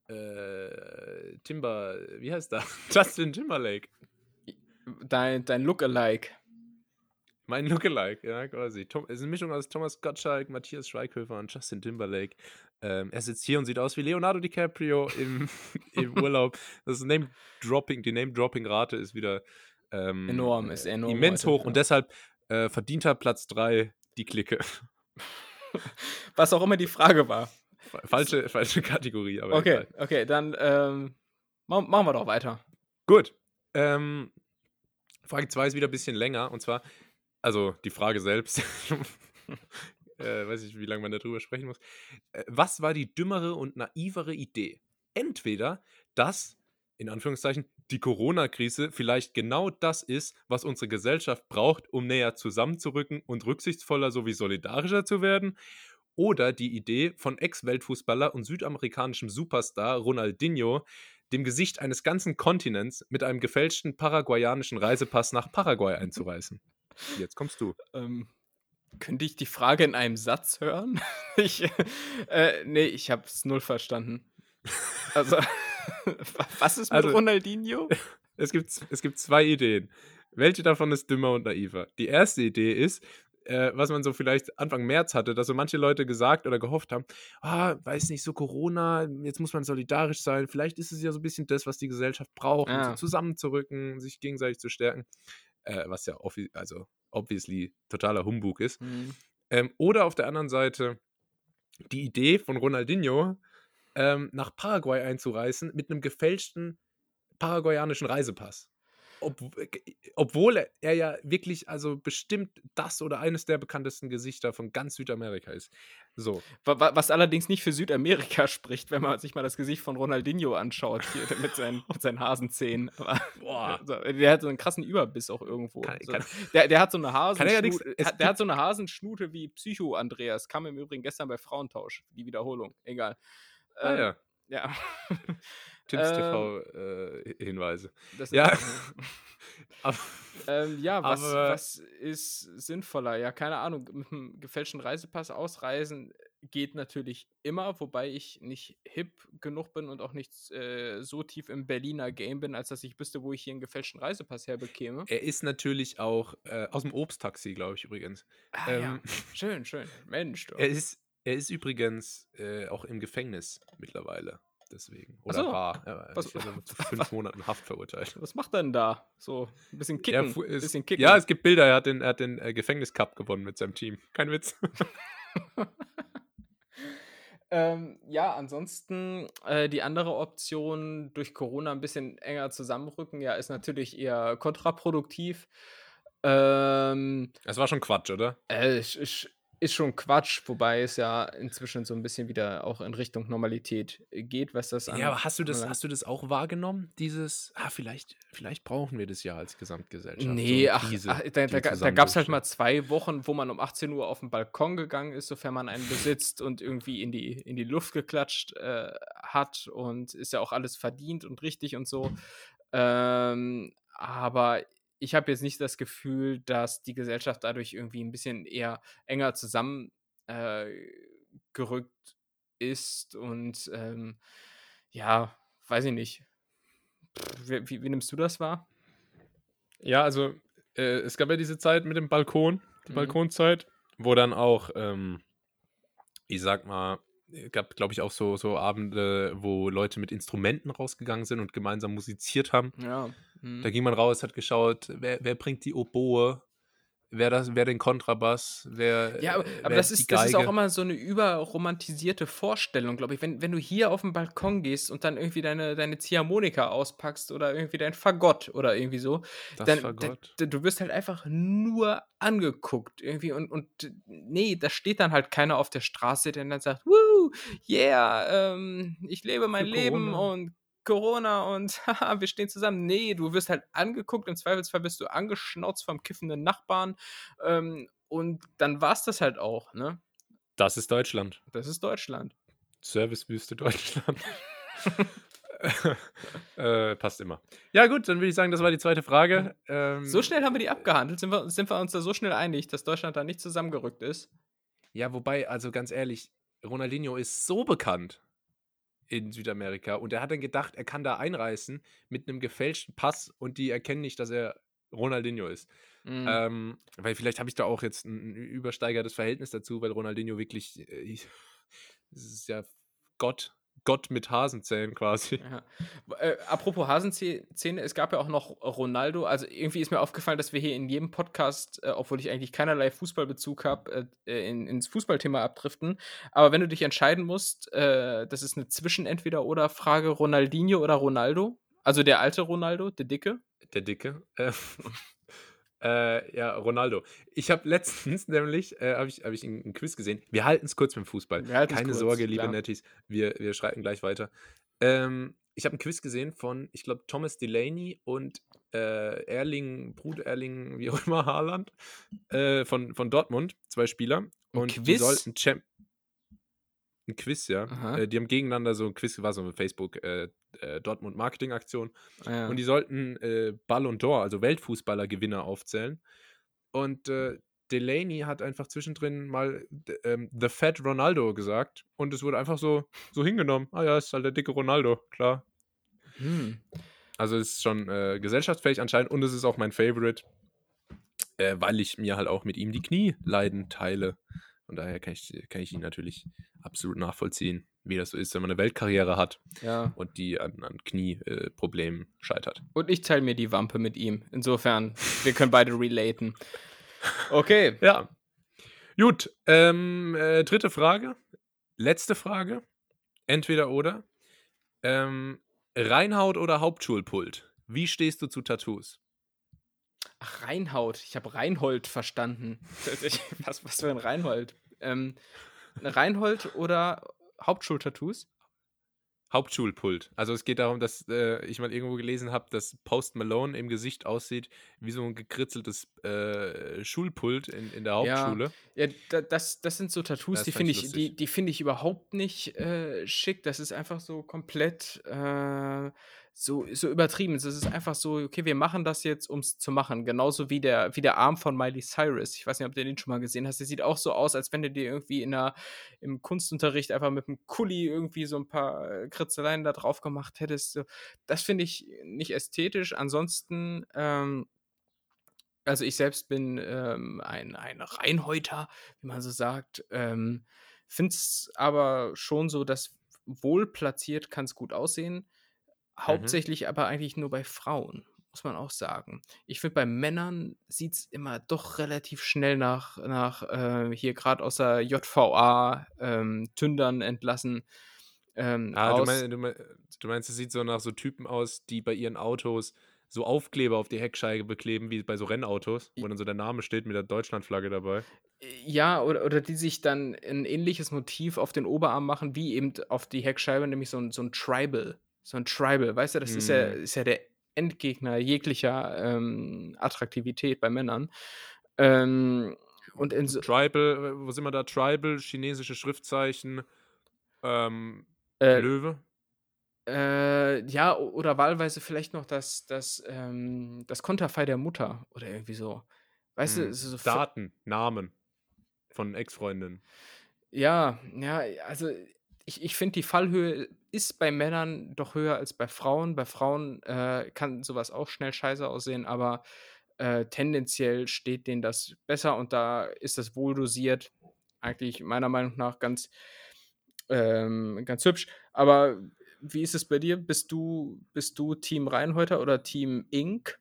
äh, Timber, wie heißt der? [laughs] Justin Timberlake. Dein, dein Lookalike. Mein Lookalike, ja, quasi. Tom, es ist eine Mischung aus Thomas Gottschalk, Matthias Schweighöfer und Justin Timberlake. Ähm, er sitzt hier und sieht aus wie Leonardo DiCaprio im, [laughs] im Urlaub. Das Name-Dropping, die Name-Dropping-Rate ist wieder ähm, enorm, ist enorm. Immens heute, hoch ja. und deshalb äh, verdienter Platz 3 die Clique. [laughs] Was auch immer die Frage war. Falsche, [laughs] falsche Kategorie, aber. Okay, egal. okay, dann ähm, machen wir doch weiter. Gut. Ähm, Frage 2 ist wieder ein bisschen länger und zwar, also die Frage selbst, [laughs] äh, weiß ich, wie lange man darüber sprechen muss. Äh, was war die dümmere und naivere Idee? Entweder, dass, in Anführungszeichen, die Corona-Krise vielleicht genau das ist, was unsere Gesellschaft braucht, um näher zusammenzurücken und rücksichtsvoller sowie solidarischer zu werden. Oder die Idee von Ex-Weltfußballer und südamerikanischem Superstar Ronaldinho, dem Gesicht eines ganzen Kontinents mit einem gefälschten paraguayanischen Reisepass nach Paraguay einzureißen. [laughs] Jetzt kommst du. Ähm, könnte ich die Frage in einem Satz hören? [laughs] ich, äh, nee, ich habe es null verstanden. Also, [laughs] was ist mit also, Ronaldinho? Es gibt, es gibt zwei Ideen. Welche davon ist dümmer und naiver? Die erste Idee ist, äh, was man so vielleicht Anfang März hatte, dass so manche Leute gesagt oder gehofft haben, ah, weiß nicht, so Corona, jetzt muss man solidarisch sein, vielleicht ist es ja so ein bisschen das, was die Gesellschaft braucht, ja. um so zusammenzurücken, sich gegenseitig zu stärken, äh, was ja also obviously totaler Humbug ist. Mhm. Ähm, oder auf der anderen Seite die Idee von Ronaldinho, ähm, nach Paraguay einzureisen mit einem gefälschten paraguayanischen Reisepass ob, äh, obwohl er ja wirklich, also bestimmt das oder eines der bekanntesten Gesichter von ganz Südamerika ist. So. Was allerdings nicht für Südamerika [laughs] spricht, wenn man sich mal das Gesicht von Ronaldinho anschaut, hier mit seinen, mit seinen Hasenzähnen. [laughs] Boah. der hat so einen krassen Überbiss auch irgendwo. Kann, so, kann, der, der hat so eine Hasenschnute, ja der hat so eine Hasenschnute wie Psycho Andreas. Kam im Übrigen gestern bei Frauentausch, die Wiederholung. Egal. Ah, ähm, ja. Ja. [laughs] TV-Hinweise. Ähm, äh, ja. [laughs] aber, [laughs] ähm, ja, was, aber, was ist sinnvoller? Ja, keine Ahnung. Mit einem gefälschten Reisepass ausreisen geht natürlich immer, wobei ich nicht hip genug bin und auch nicht äh, so tief im Berliner Game bin, als dass ich wüsste, wo ich hier einen gefälschten Reisepass herbekäme. Er ist natürlich auch äh, aus dem Obsttaxi, glaube ich übrigens. Ah, ähm, ja. Schön, schön. Mensch. [laughs] Doch. Er ist, er ist übrigens äh, auch im Gefängnis mittlerweile deswegen. Oder so. war. [laughs] Er was, zu [laughs] fünf Monaten Haft verurteilt. Was macht er denn da? So ein bisschen kicken. Ja, ist, bisschen kicken. ja es gibt Bilder. Er hat den, er hat den äh, Gefängniscup gewonnen mit seinem Team. Kein Witz. [laughs] ähm, ja, ansonsten äh, die andere Option, durch Corona ein bisschen enger zusammenrücken, ja, ist natürlich eher kontraproduktiv. Ähm, das war schon Quatsch, oder? Äh, ich, ich, ist schon Quatsch, wobei es ja inzwischen so ein bisschen wieder auch in Richtung Normalität geht, was das angeht. Ja, aber hast du das, hast du das auch wahrgenommen? Dieses, ah, vielleicht, vielleicht brauchen wir das ja als Gesamtgesellschaft. Nee, so ach, Krise, ach, da, da, da gab es halt mal zwei Wochen, wo man um 18 Uhr auf den Balkon gegangen ist, sofern man einen besitzt und irgendwie in die, in die Luft geklatscht äh, hat und ist ja auch alles verdient und richtig und so. Ähm, aber ich habe jetzt nicht das Gefühl, dass die Gesellschaft dadurch irgendwie ein bisschen eher enger zusammengerückt äh, ist und ähm, ja, weiß ich nicht. Wie, wie, wie, nimmst du das wahr? Ja, also äh, es gab ja diese Zeit mit dem Balkon, die mhm. Balkonzeit, wo dann auch, ähm, ich sag mal, gab, glaube ich, auch so, so Abende, wo Leute mit Instrumenten rausgegangen sind und gemeinsam musiziert haben. Ja. Mhm. Da ging man raus, hat geschaut, wer, wer bringt die Oboe, wer, das, wer den Kontrabass, wer. Ja, aber, äh, aber das, ist, das ist auch immer so eine überromantisierte Vorstellung, glaube ich. Wenn, wenn du hier auf den Balkon gehst und dann irgendwie deine, deine Ziehharmonika auspackst oder irgendwie dein Fagott oder irgendwie so, das dann Fagott. Da, du wirst halt einfach nur angeguckt irgendwie und, und nee, da steht dann halt keiner auf der Straße, der dann sagt, Woo, yeah, ähm, ich lebe mein Für Leben Corona. und Corona und [laughs] haha, wir stehen zusammen. Nee, du wirst halt angeguckt, im Zweifelsfall bist du angeschnauzt vom kiffenden Nachbarn ähm, und dann war es das halt auch, ne? Das ist Deutschland. Das ist Deutschland. Servicewüste Deutschland. [laughs] äh, passt immer. Ja, gut, dann würde ich sagen, das war die zweite Frage. Ähm, so schnell haben wir die abgehandelt. Sind wir, sind wir uns da so schnell einig, dass Deutschland da nicht zusammengerückt ist? Ja, wobei, also ganz ehrlich, Ronaldinho ist so bekannt in Südamerika und er hat dann gedacht, er kann da einreisen mit einem gefälschten Pass und die erkennen nicht, dass er Ronaldinho ist. Mhm. Ähm, weil vielleicht habe ich da auch jetzt ein, übersteigertes Verhältnis dazu, weil Ronaldinho wirklich, äh, [laughs] ist ja Gott Gott mit Hasenzähnen quasi. Ja. Äh, apropos Hasenzähne, es gab ja auch noch Ronaldo. Also irgendwie ist mir aufgefallen, dass wir hier in jedem Podcast, äh, obwohl ich eigentlich keinerlei Fußballbezug habe, äh, äh, in, ins Fußballthema abdriften. Aber wenn du dich entscheiden musst, äh, das ist eine Zwischen-Entweder-Oder-Frage, Ronaldinho oder Ronaldo. Also der alte Ronaldo, der Dicke. Der Dicke. Äh, ja, Ronaldo. Ich habe letztens [laughs] nämlich, äh, habe ich, hab ich einen Quiz gesehen. Wir halten es kurz mit dem Fußball. Keine kurz, Sorge, liebe klar. Netties. Wir, wir schreiten gleich weiter. Ähm, ich habe einen Quiz gesehen von, ich glaube, Thomas Delaney und äh, Erling, Brut Erling, wie auch immer, [laughs] Haaland, äh, von, von Dortmund, zwei Spieler. Und Quiz? die sollten Champ ein Quiz, ja. Äh, die haben gegeneinander so ein Quiz, war so eine Facebook äh, äh, Dortmund Marketing Aktion. Ah, ja. Und die sollten äh, Ballon d'Or, also Weltfußballer-Gewinner aufzählen. Und äh, Delaney hat einfach zwischendrin mal ähm, The Fat Ronaldo gesagt und es wurde einfach so, so hingenommen. Ah ja, ist halt der dicke Ronaldo, klar. Hm. Also es ist schon äh, gesellschaftsfähig anscheinend und es ist auch mein Favorite, weil ich mir halt auch mit ihm die Knieleiden teile. Von daher kann ich, kann ich ihn natürlich absolut nachvollziehen, wie das so ist, wenn man eine Weltkarriere hat ja. und die an, an Knieproblemen äh, scheitert. Und ich teile mir die Wampe mit ihm. Insofern, wir können beide relaten. Okay. [laughs] Ja. Gut. Ähm, äh, dritte Frage. Letzte Frage. Entweder oder. Ähm, Reinhaut oder Hauptschulpult? Wie stehst du zu Tattoos? Ach, Reinhaut. Ich habe Reinhold verstanden. was, was für ein Reinhold? Ähm, Reinhold oder Hauptschultattoos? Hauptschulpult. Also es geht darum, dass äh, ich mal irgendwo gelesen habe, dass Post Malone im Gesicht aussieht wie so ein gekritzeltes äh, Schulpult in, in der Hauptschule. Ja, ja das, das sind so Tattoos, das die finde ich, die, die finde ich überhaupt nicht äh, schick. Das ist einfach so komplett äh, so, so übertrieben. Es ist einfach so, okay, wir machen das jetzt, um es zu machen. Genauso wie der, wie der Arm von Miley Cyrus. Ich weiß nicht, ob du den schon mal gesehen hast. Der sieht auch so aus, als wenn du dir irgendwie in der, im Kunstunterricht einfach mit einem Kuli irgendwie so ein paar äh, Kritzeleien da drauf gemacht hättest. Das finde ich nicht ästhetisch. Ansonsten, ähm, also ich selbst bin ähm, ein, ein Reinhäuter, wie man so sagt. Ähm, Finde es aber schon so, dass wohl platziert kann es gut aussehen. Mhm. Hauptsächlich mhm. aber eigentlich nur bei Frauen, muss man auch sagen. Ich finde, bei Männern sieht es immer doch relativ schnell nach, nach äh, hier gerade aus der JVA ähm, Tündern entlassen. Ähm, ah, du, mein, du, mein, du meinst, es sieht so nach so Typen aus, die bei ihren Autos so Aufkleber auf die Heckscheibe bekleben, wie bei so Rennautos, wo dann so der Name steht mit der Deutschlandflagge dabei. Ja, oder, oder die sich dann ein ähnliches Motiv auf den Oberarm machen, wie eben auf die Heckscheibe, nämlich so ein, so ein Tribal so ein Tribal, weißt du, das mm. ist, ja, mhm. ist ja der Endgegner jeglicher ähm, Attraktivität bei Männern. Ähm, und in so Tribal, wo sind wir da? Tribal, chinesische Schriftzeichen, ähm, äh, Löwe. Äh, ja, oder wahlweise vielleicht noch das, das, ähm, das Konterfei der Mutter oder irgendwie so. Weißt hm. du, so Daten, Namen von Ex-Freundinnen. Ja, ja, also ich, ich finde, die Fallhöhe ist bei Männern doch höher als bei Frauen. Bei Frauen äh, kann sowas auch schnell scheiße aussehen, aber äh, tendenziell steht denen das besser und da ist das wohl dosiert. Eigentlich meiner Meinung nach ganz, ähm, ganz hübsch. Aber wie ist es bei dir? Bist du, bist du Team Reinhäuter oder Team Ink?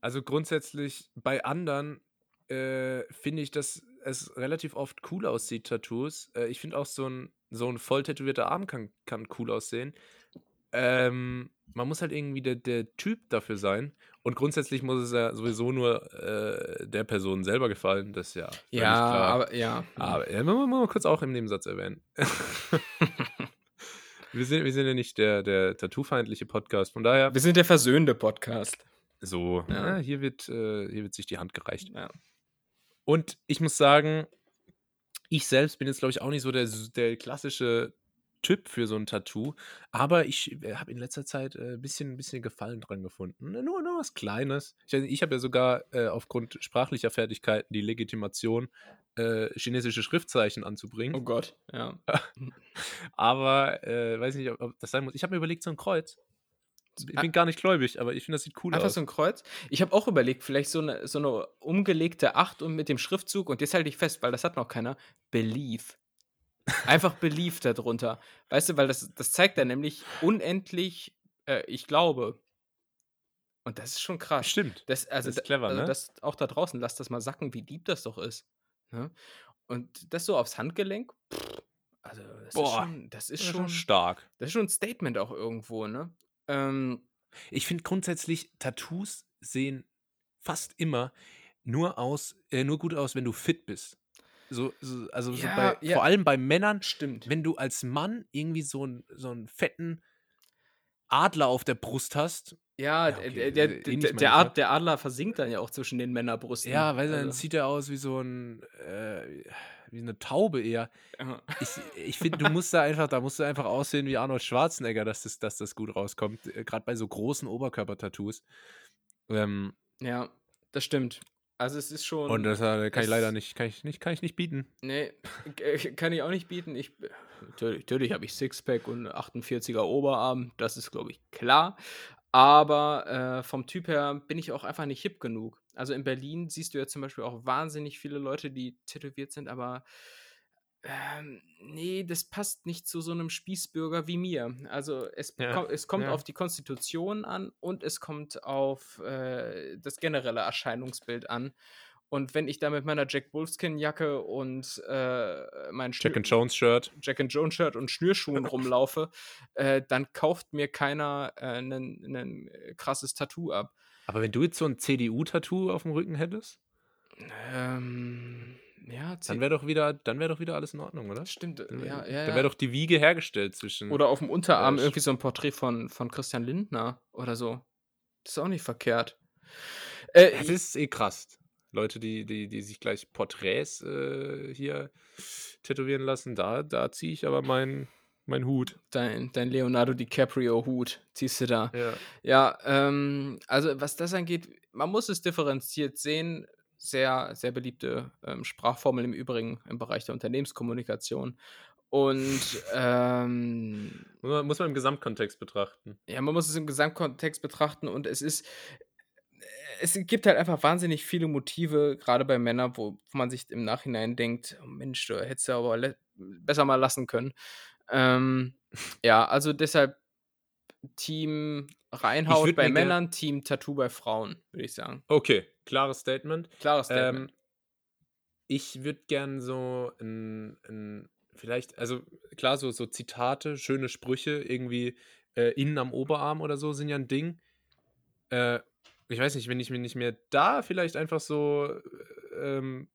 Also grundsätzlich bei anderen äh, finde ich, dass es relativ oft cool aussieht, Tattoos. Äh, ich finde auch so ein so ein voll tätowierter Arm kann, kann cool aussehen. Ähm, man muss halt irgendwie der, der Typ dafür sein. Und grundsätzlich muss es ja sowieso nur äh, der Person selber gefallen. Das ist ja. Ja, aber ja. Aber ja, muss man kurz auch im Nebensatz erwähnen. [laughs] wir, sind, wir sind ja nicht der, der tattoo-feindliche Podcast. Von daher. Wir sind der versöhnende Podcast. So, ja. ja hier, wird, äh, hier wird sich die Hand gereicht. Ja. Und ich muss sagen, ich selbst bin jetzt, glaube ich, auch nicht so der, der klassische Typ für so ein Tattoo, aber ich äh, habe in letzter Zeit ein äh, bisschen, bisschen Gefallen dran gefunden. Nur, nur was Kleines. Ich, ich habe ja sogar äh, aufgrund sprachlicher Fertigkeiten die Legitimation, äh, chinesische Schriftzeichen anzubringen. Oh Gott, ja. [laughs] aber äh, weiß nicht, ob, ob das sein muss. Ich habe mir überlegt, so ein Kreuz. Ich bin gar nicht gläubig, aber ich finde, das sieht cool Einfach aus. so ein Kreuz. Ich habe auch überlegt, vielleicht so eine, so eine umgelegte Acht und mit dem Schriftzug, und jetzt halte ich fest, weil das hat noch keiner, Believe. Einfach Believe darunter. Weißt du, weil das, das zeigt dann nämlich unendlich, äh, ich glaube. Und das ist schon krass. Stimmt. Das, also, Das ist clever, also ne? das auch da draußen, lasst das mal sacken, wie lieb das doch ist. Ne? Und das so aufs Handgelenk, pff, also das ist Boah, schon, das ist Das ist schon, stark. das ist schon ein Statement auch irgendwo, ne? Ähm, Ich finde grundsätzlich, Tattoos sehen fast immer nur aus, äh, nur gut aus, wenn du fit bist. So, so also so Ja, bei, ja. vor allem bei Männern, stimmt. wenn du als Mann irgendwie so, einen so einen fetten Adler auf der Brust hast, Ja, Ja, okay, der, der, äh, der, ähnlich der, meine ich, Ad, der Adler versinkt dann ja auch zwischen den Männerbrüsten. ja, weil dann Also, sieht er aus wie so ein, äh, wie eine Taube eher. Ich, ich finde, du musst da einfach, da musst du einfach aussehen wie Arnold Schwarzenegger, dass das, dass das gut rauskommt. Gerade bei so großen Oberkörpertattoos. Ähm, ja, das stimmt. Also es ist schon. und das äh, kann ich leider nicht, kann ich nicht, kann ich nicht bieten. Nee, äh, kann ich auch nicht bieten. Ich, natürlich natürlich habe ich Sixpack und 48er Oberarm, das ist, glaube ich, klar. Aber äh, vom Typ her bin ich auch einfach nicht hip genug. Also in Berlin siehst du ja zum Beispiel auch wahnsinnig viele Leute, die tätowiert sind, aber ähm, nee, das passt nicht zu so einem Spießbürger wie mir. Also es, Ja, ko- es kommt ja. auf die Konstitution an und es kommt auf äh, das generelle Erscheinungsbild an. Und wenn ich da mit meiner Jack Wolfskin-Jacke und äh, mein Jack and Jones Shirt. Jack and Jones Shirt und Schnürschuhen rumlaufe, äh, dann kauft mir keiner ein äh, äh, krasses Tattoo ab. Aber wenn du jetzt so ein CDU-Tattoo auf dem Rücken hättest, Ähm, ja, dann wäre doch wieder, dann wäre doch wieder alles in Ordnung, oder? stimmt. Dann Ja, wäre ja, wär ja. doch die Wiege hergestellt zwischen. Oder auf dem Unterarm Ja, irgendwie so ein Porträt von, von Christian Lindner oder so. Das ist auch nicht verkehrt. Äh, das ist eh krass. Leute, die, die, die sich gleich Porträts äh, hier tätowieren lassen, da, da ziehe ich aber meinen mein Hut. dein, dein Leonardo DiCaprio-Hut ziehst du da. Ja. Ja, ähm, also was das angeht, man muss es differenziert sehen. Sehr, sehr beliebte ähm, Sprachformel im Übrigen im Bereich der Unternehmenskommunikation. Und [laughs] ähm, Muss man, im Gesamtkontext betrachten. ja, man muss es im Gesamtkontext betrachten und es ist, es gibt halt einfach wahnsinnig viele Motive, gerade bei Männern, wo, wo man sich im Nachhinein denkt, oh Mensch, du hättest ja aber besser mal lassen können. Ähm, ja, also deshalb Team Reinhaut bei Männern, Team Tattoo bei Frauen, würde ich sagen. Okay, klares Statement. Klares Statement. Ähm, ich würde gern so ein, ein, vielleicht, also klar, so, so Zitate, schöne Sprüche, irgendwie äh, innen am Oberarm oder so sind ja ein Ding. Äh, ich weiß nicht, wenn ich mir nicht mehr da vielleicht einfach so äh, ähm,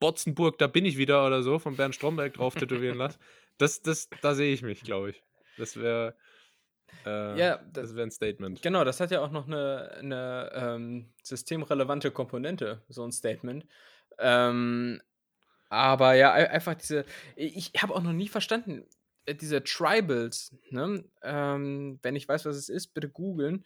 Botzenburg, da bin ich wieder oder so, von Bernd Stromberg drauf tätowieren lasse, [laughs] [laughs] das, das, da sehe ich mich, glaube ich. Das wäre äh, Ja, das das- wäre ein Statement. Genau, das hat ja auch noch eine, eine ähm, systemrelevante Komponente, so ein Statement. Ähm, aber ja, ei- einfach diese, ich habe auch noch nie verstanden, äh, diese Tribals, ne? ähm, wenn ich weiß, was es ist, bitte googeln.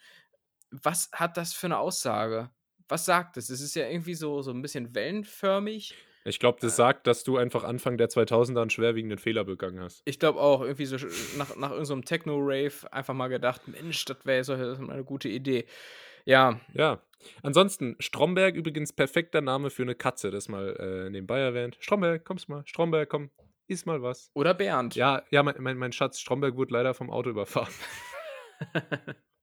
Was hat das für eine Aussage? Was sagt es? Es ist ja irgendwie so, so ein bisschen wellenförmig. Ich glaube, das sagt, dass du einfach Anfang der 2000er einen schwerwiegenden Fehler begangen hast. Ich glaube auch, irgendwie so nach, nach irgendeinem Techno-Rave einfach mal gedacht, Mensch, das wäre so eine gute Idee. Ja, Ja. Ansonsten, Stromberg übrigens perfekter Name für eine Katze, das mal äh, nebenbei erwähnt. Stromberg, kommst mal. Stromberg, komm, iss mal was. oder Bernd. Ja, ja, mein, mein, mein Schatz, Stromberg wurde leider vom Auto überfahren. [laughs]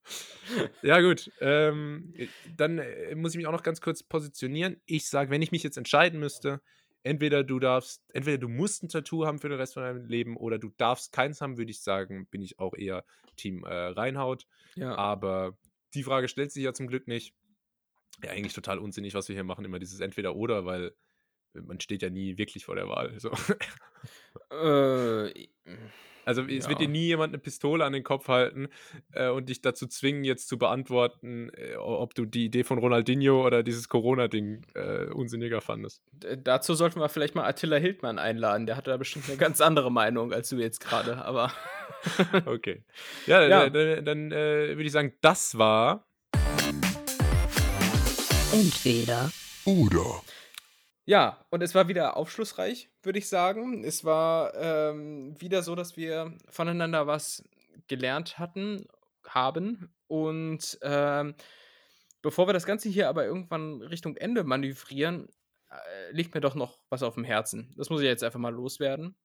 ja, gut. Ähm, dann äh, muss ich mich auch noch ganz kurz positionieren. Ich sage, wenn ich mich jetzt entscheiden müsste, entweder du darfst, entweder du musst ein Tattoo haben für den Rest von deinem Leben oder du darfst keins haben, würde ich sagen, bin ich auch eher Team äh, Reinhaut. Ja. Aber die Frage stellt sich ja zum Glück nicht. Ja, eigentlich total unsinnig, was wir hier machen, immer dieses Entweder-Oder, weil man steht ja nie wirklich vor der Wahl. So. Äh, Also es wird Ja. dir nie jemand eine Pistole an den Kopf halten äh, und dich dazu zwingen, jetzt zu beantworten, äh, ob du die Idee von Ronaldinho oder dieses Corona-Ding äh, unsinniger fandest. d- dazu sollten wir vielleicht mal Attila Hildmann einladen. Der hat da bestimmt eine ganz andere Meinung als du jetzt gerade. Aber [laughs] Okay. Ja, Ja. dann, dann, dann äh, würde ich sagen, das war Entweder Oder Ja, und es war wieder aufschlussreich, würde ich sagen. Es war ähm, wieder so, dass wir voneinander was gelernt hatten, haben. Und ähm, bevor wir das Ganze hier aber irgendwann Richtung Ende manövrieren, äh, liegt mir doch noch was auf dem Herzen. Das muss ich jetzt einfach mal loswerden.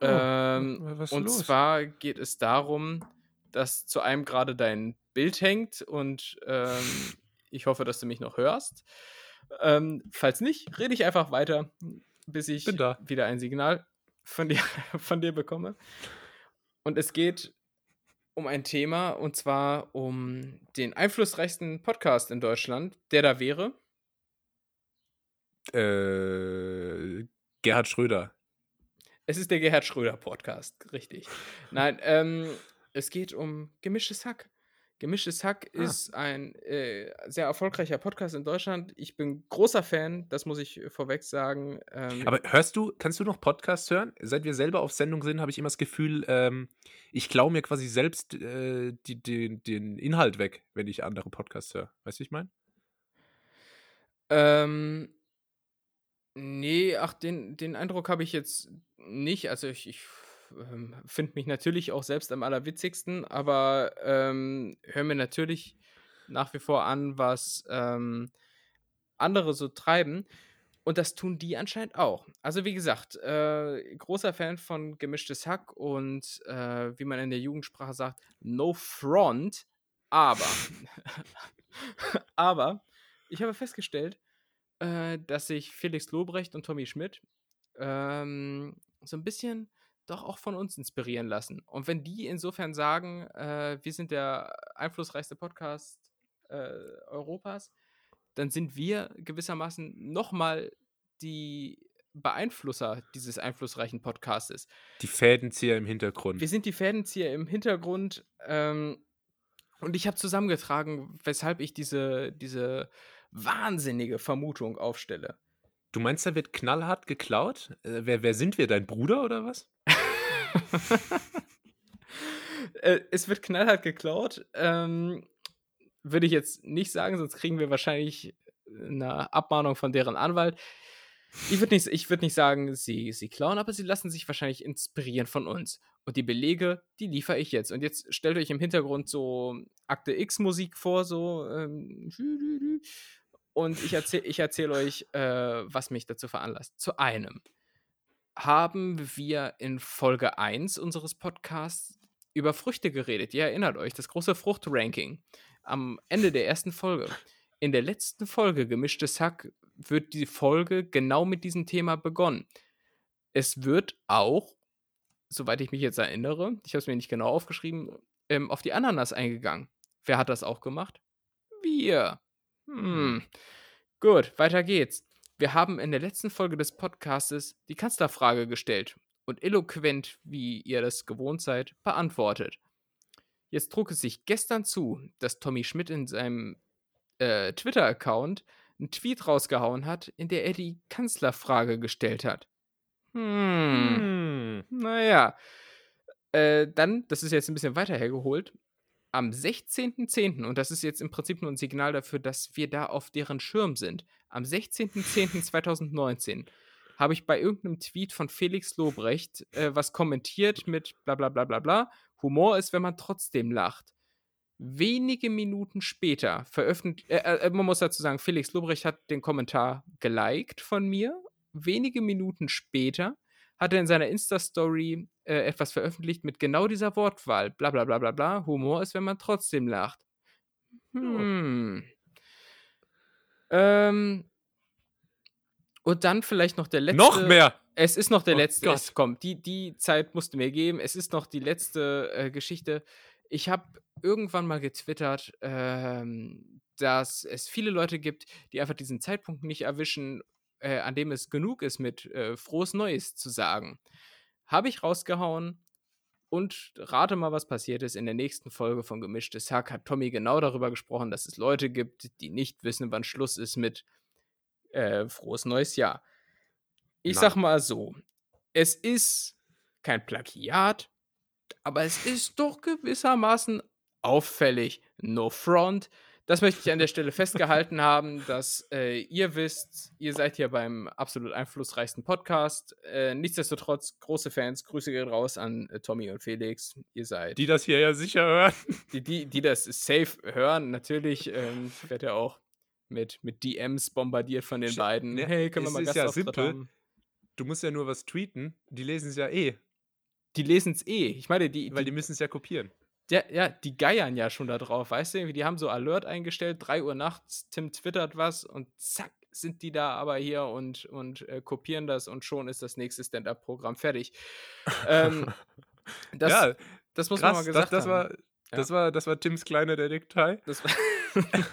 Oh, ähm, und los? zwar geht es darum, dass zu einem gerade dein Bild hängt und ähm, ich hoffe, dass du mich noch hörst. Ähm, falls nicht, rede ich einfach weiter, bis ich wieder ein Signal von dir, [laughs] von dir bekomme. Und es geht um ein Thema und zwar um den einflussreichsten Podcast in Deutschland, der da wäre. Äh, Gerhard Schröder. Es ist der Gerhard Schröder Podcast, richtig. Nein, ähm, es geht um gemischtes Hack. Gemischtes Hack ah. ist ein äh, sehr erfolgreicher Podcast in Deutschland. Ich bin großer Fan, das muss ich vorweg sagen. Ähm, Aber hörst du, kannst du noch Podcasts hören? Seit wir selber auf Sendung sind, habe ich immer das Gefühl, ähm, ich klaue mir quasi selbst äh, die, die, den Inhalt weg, wenn ich andere Podcasts höre. Weißt du, wie ich meine? Ähm, nee, ach, den, den Eindruck habe ich jetzt nicht. Also ich, ich ähm, finde mich natürlich auch selbst am allerwitzigsten, aber ähm, höre mir natürlich nach wie vor an, was ähm, andere so treiben. Und das tun die anscheinend auch. Also wie gesagt, äh, großer Fan von gemischtes Hack und äh, wie man in der Jugendsprache sagt, no front, aber, [laughs] aber ich habe festgestellt, äh, dass sich Felix Lobrecht und Tommy Schmidt ähm, so ein bisschen doch auch von uns inspirieren lassen. Und wenn die insofern sagen, äh, wir sind der einflussreichste Podcast äh, Europas, dann sind wir gewissermaßen nochmal die Beeinflusser dieses einflussreichen Podcastes. Die Fädenzieher im Hintergrund. Wir sind die Fädenzieher im Hintergrund. Ähm, und ich habe zusammengetragen, weshalb ich diese, diese wahnsinnige Vermutung aufstelle. Du meinst, da wird knallhart geklaut? Äh, wer, wer sind wir? Dein Bruder oder was? [laughs] äh, es wird knallhart geklaut. Ähm, würde ich jetzt nicht sagen, sonst kriegen wir wahrscheinlich eine Abmahnung von deren Anwalt. Ich würde nicht, würd nicht sagen, sie, sie klauen, aber sie lassen sich wahrscheinlich inspirieren von uns. Und die Belege, die liefere ich jetzt. Und jetzt stellt euch im Hintergrund so Akte X-Musik vor, so. Ähm, und ich erzähle ich erzähl euch, äh, was mich dazu veranlasst. Zu einem haben wir in Folge 1 unseres Podcasts über Früchte geredet. Ihr erinnert euch, das große Fruchtranking am Ende der ersten Folge. In der letzten Folge, Gemischtes Hack, wird die Folge genau mit diesem Thema begonnen. Es wird auch, soweit ich mich jetzt erinnere, ich habe es mir nicht genau aufgeschrieben, ähm, auf die Ananas eingegangen. Wer hat das auch gemacht? Wir. Hm. Gut, weiter geht's. Wir haben in der letzten Folge des Podcastes die Kanzlerfrage gestellt und eloquent, wie ihr das gewohnt seid, beantwortet. Jetzt trug es sich gestern zu, dass Tommy Schmidt in seinem äh, Twitter-Account einen Tweet rausgehauen hat, in der er die Kanzlerfrage gestellt hat. Hm. hm. Naja. Äh, dann, das ist jetzt ein bisschen weiter hergeholt, am 16.10., und das ist jetzt im Prinzip nur ein Signal dafür, dass wir da auf deren Schirm sind, am 16.10.2019 [laughs] habe ich bei irgendeinem Tweet von Felix Lobrecht äh, was kommentiert mit bla bla bla bla bla. Humor ist, wenn man trotzdem lacht. Wenige Minuten später veröffentlicht, äh, äh, man muss dazu sagen, Felix Lobrecht hat den Kommentar geliked von mir. Wenige Minuten später hat er in seiner Insta-Story äh, etwas veröffentlicht mit genau dieser Wortwahl. Bla bla bla bla bla. Humor ist, wenn man trotzdem lacht. Hm. Ähm. Und dann vielleicht noch der letzte. Noch mehr! Es ist noch der oh letzte. Gott. Es kommt. Die, die Zeit musste mir geben. Es ist noch die letzte äh, Geschichte. Ich habe irgendwann mal getwittert, ähm, dass es viele Leute gibt, die einfach diesen Zeitpunkt nicht erwischen äh, an dem es genug ist, mit äh, frohes Neues zu sagen. Habe ich rausgehauen und rate mal, was passiert ist. In der nächsten Folge von Gemischtes Hack hat Tommy genau darüber gesprochen, dass es Leute gibt, die nicht wissen, wann Schluss ist mit äh, frohes neues Jahr. Ich Na. sag mal so, es ist kein Plagiat, aber es ist doch gewissermaßen auffällig, no front, das möchte ich an der Stelle festgehalten haben, dass äh, ihr wisst, ihr seid hier beim absolut einflussreichsten Podcast. Äh, nichtsdestotrotz, große Fans, Grüße gehen raus an äh, Tommy und Felix. Ihr seid. Die das hier ja sicher hören. Die, die, die das safe hören, natürlich. Ähm, wird ja auch mit, mit DMs bombardiert von den beiden. Ne, hey, können wir mal Gastauftritt ja simpel. haben? Du musst ja nur was tweeten, die lesen es ja eh. Die lesen es eh. Ich meine, die. Weil die, die müssen es ja kopieren. Ja, ja, die geiern ja schon da drauf, weißt du? Die haben so Alert eingestellt, 3 Uhr nachts, Tim twittert was und zack, sind die da aber hier und, und äh, kopieren das und schon ist das nächste Stand-Up-Programm fertig. ähm, [laughs] das, ja, das muss krass, man mal gesagt das, das haben. War, das, war, das war Tims kleine Detektei. Das war [laughs]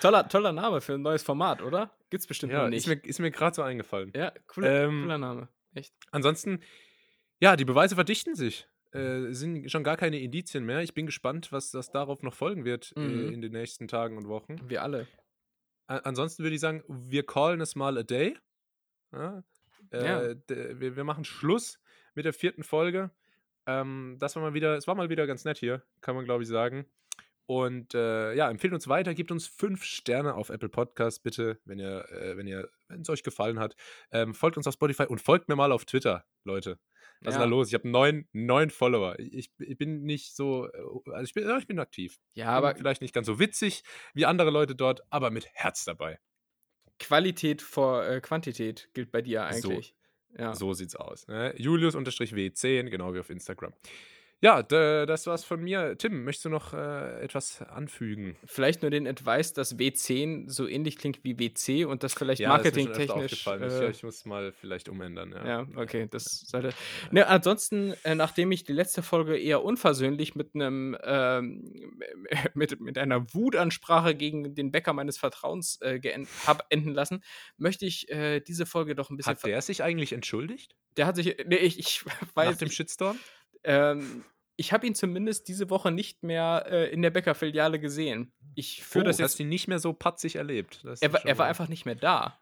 toller, toller Name für ein neues Format, oder? Gibt's bestimmt ja, noch nicht. Ist mir, ist mir gerade so eingefallen. Ja, cooler, ähm, cooler Name. Echt. Ansonsten, ja, die Beweise verdichten sich. Äh, sind schon gar keine Indizien mehr. Ich bin gespannt, was das darauf noch folgen wird äh, mhm. äh, in den nächsten Tagen und Wochen. Wir alle. A ansonsten würde ich sagen, wir callen es mal a day. Ja, äh, ja. Wir, wir, machen Schluss mit der vierten Folge. Ähm, das war mal wieder, es war mal wieder ganz nett hier, kann man glaube ich sagen. Und äh, ja, empfehlt uns weiter, gebt uns fünf Sterne auf Apple Podcast, bitte, wenn ihr, äh, wenn ihr, wenn es euch gefallen hat. Ähm, folgt uns auf Spotify und folgt mir mal auf Twitter, Leute. Was ja. ist da los? Ich habe neun, neun Follower. Ich, ich bin nicht so, äh, also ich bin, ich bin aktiv. Ja, aber vielleicht nicht ganz so witzig wie andere Leute dort, aber mit Herz dabei. Qualität vor äh, Quantität gilt bei dir eigentlich. So, ja. so sieht's aus. Ne? Julius-W10, genau wie auf Instagram. Ja, das war's von mir. Tim, möchtest du noch äh, etwas anfügen? Vielleicht nur den Advice, dass W10 so ähnlich klingt wie WC und das vielleicht ja, marketingtechnisch. Äh, ich, ja, ich muss mal vielleicht umändern. Ja, ja okay, das sollte. Ne, ansonsten, äh, nachdem ich die letzte Folge eher unversöhnlich mit einem ähm, [laughs] mit, mit einer Wutansprache gegen den Bäcker meines Vertrauens äh, habe enden lassen, möchte ich äh, diese Folge doch ein bisschen. Hat der sich eigentlich entschuldigt? Der hat sich. Nee, ich, ich [laughs] weiß. Nach dem Shitstorm? Ähm, ich habe ihn zumindest diese Woche nicht mehr äh, in der Bäckerfiliale gesehen. Ich führe oh, das jetzt. Hast ihn nicht mehr so patzig erlebt. er, war, er war einfach nicht mehr da.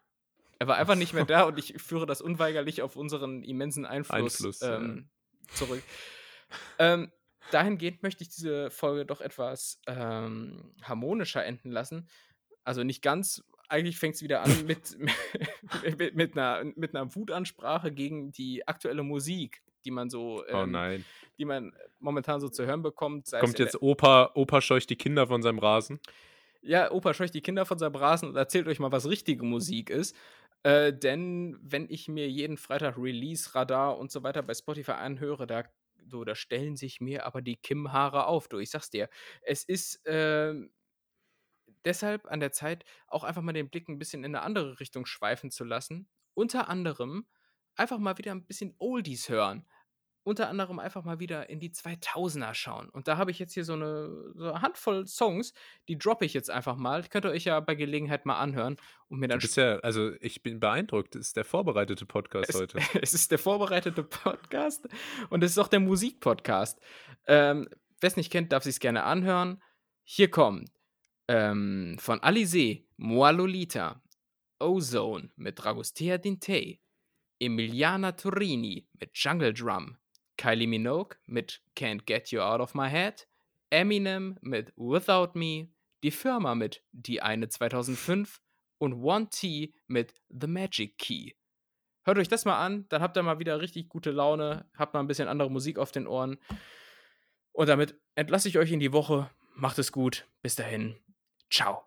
Er war einfach nicht mehr da und ich führe das unweigerlich auf unseren immensen Einfluss, Einfluss ähm, ja. zurück. ähm, dahingehend möchte ich diese Folge doch etwas ähm, harmonischer enden lassen. Also nicht ganz, eigentlich fängt es wieder an [laughs] [laughs] mit, mit, mit, einer, mit einer Wutansprache gegen die aktuelle Musik die man so, oh ähm, oh die man momentan so zu hören bekommt. Kommt jetzt Opa, Opa scheucht die Kinder von seinem Rasen? Ja, Opa scheucht die Kinder von seinem Rasen und erzählt euch mal, was richtige Musik ist. Äh, denn wenn ich mir jeden Freitag Release, Radar und so weiter bei Spotify anhöre, da, so, da stellen sich mir aber die Kim-Haare auf. Du, ich sag's dir. Es ist äh, deshalb an der Zeit, auch einfach mal den Blick ein bisschen in eine andere Richtung schweifen zu lassen. Unter anderem einfach mal wieder ein bisschen Oldies hören unter anderem einfach mal wieder in die 2000er schauen. Und da habe ich jetzt hier so eine, so eine, Handvoll Songs, die droppe ich jetzt einfach mal. Könnt ihr euch ja bei Gelegenheit mal anhören und mir dann. Ja, also ich bin beeindruckt. Das ist der vorbereitete Podcast es, heute. [laughs] Es ist der vorbereitete Podcast und es ist auch der Musikpodcast. Ähm, Wer es nicht kennt, darf sich es gerne anhören. Hier kommt ähm, von Alizé, Moi Lolita, Ozone mit Dragostea Dintei, Emiliana Torini mit Jungle Drum, Kylie Minogue mit Can't Get You Out of My Head, Eminem mit Without Me, die Firma mit Die eine 2005 und One T mit The Magic Key. Hört euch das mal an, dann habt ihr mal wieder richtig gute Laune, habt mal ein bisschen andere Musik auf den Ohren. Und damit entlasse ich euch in die Woche. Macht es gut. Bis dahin. Ciao.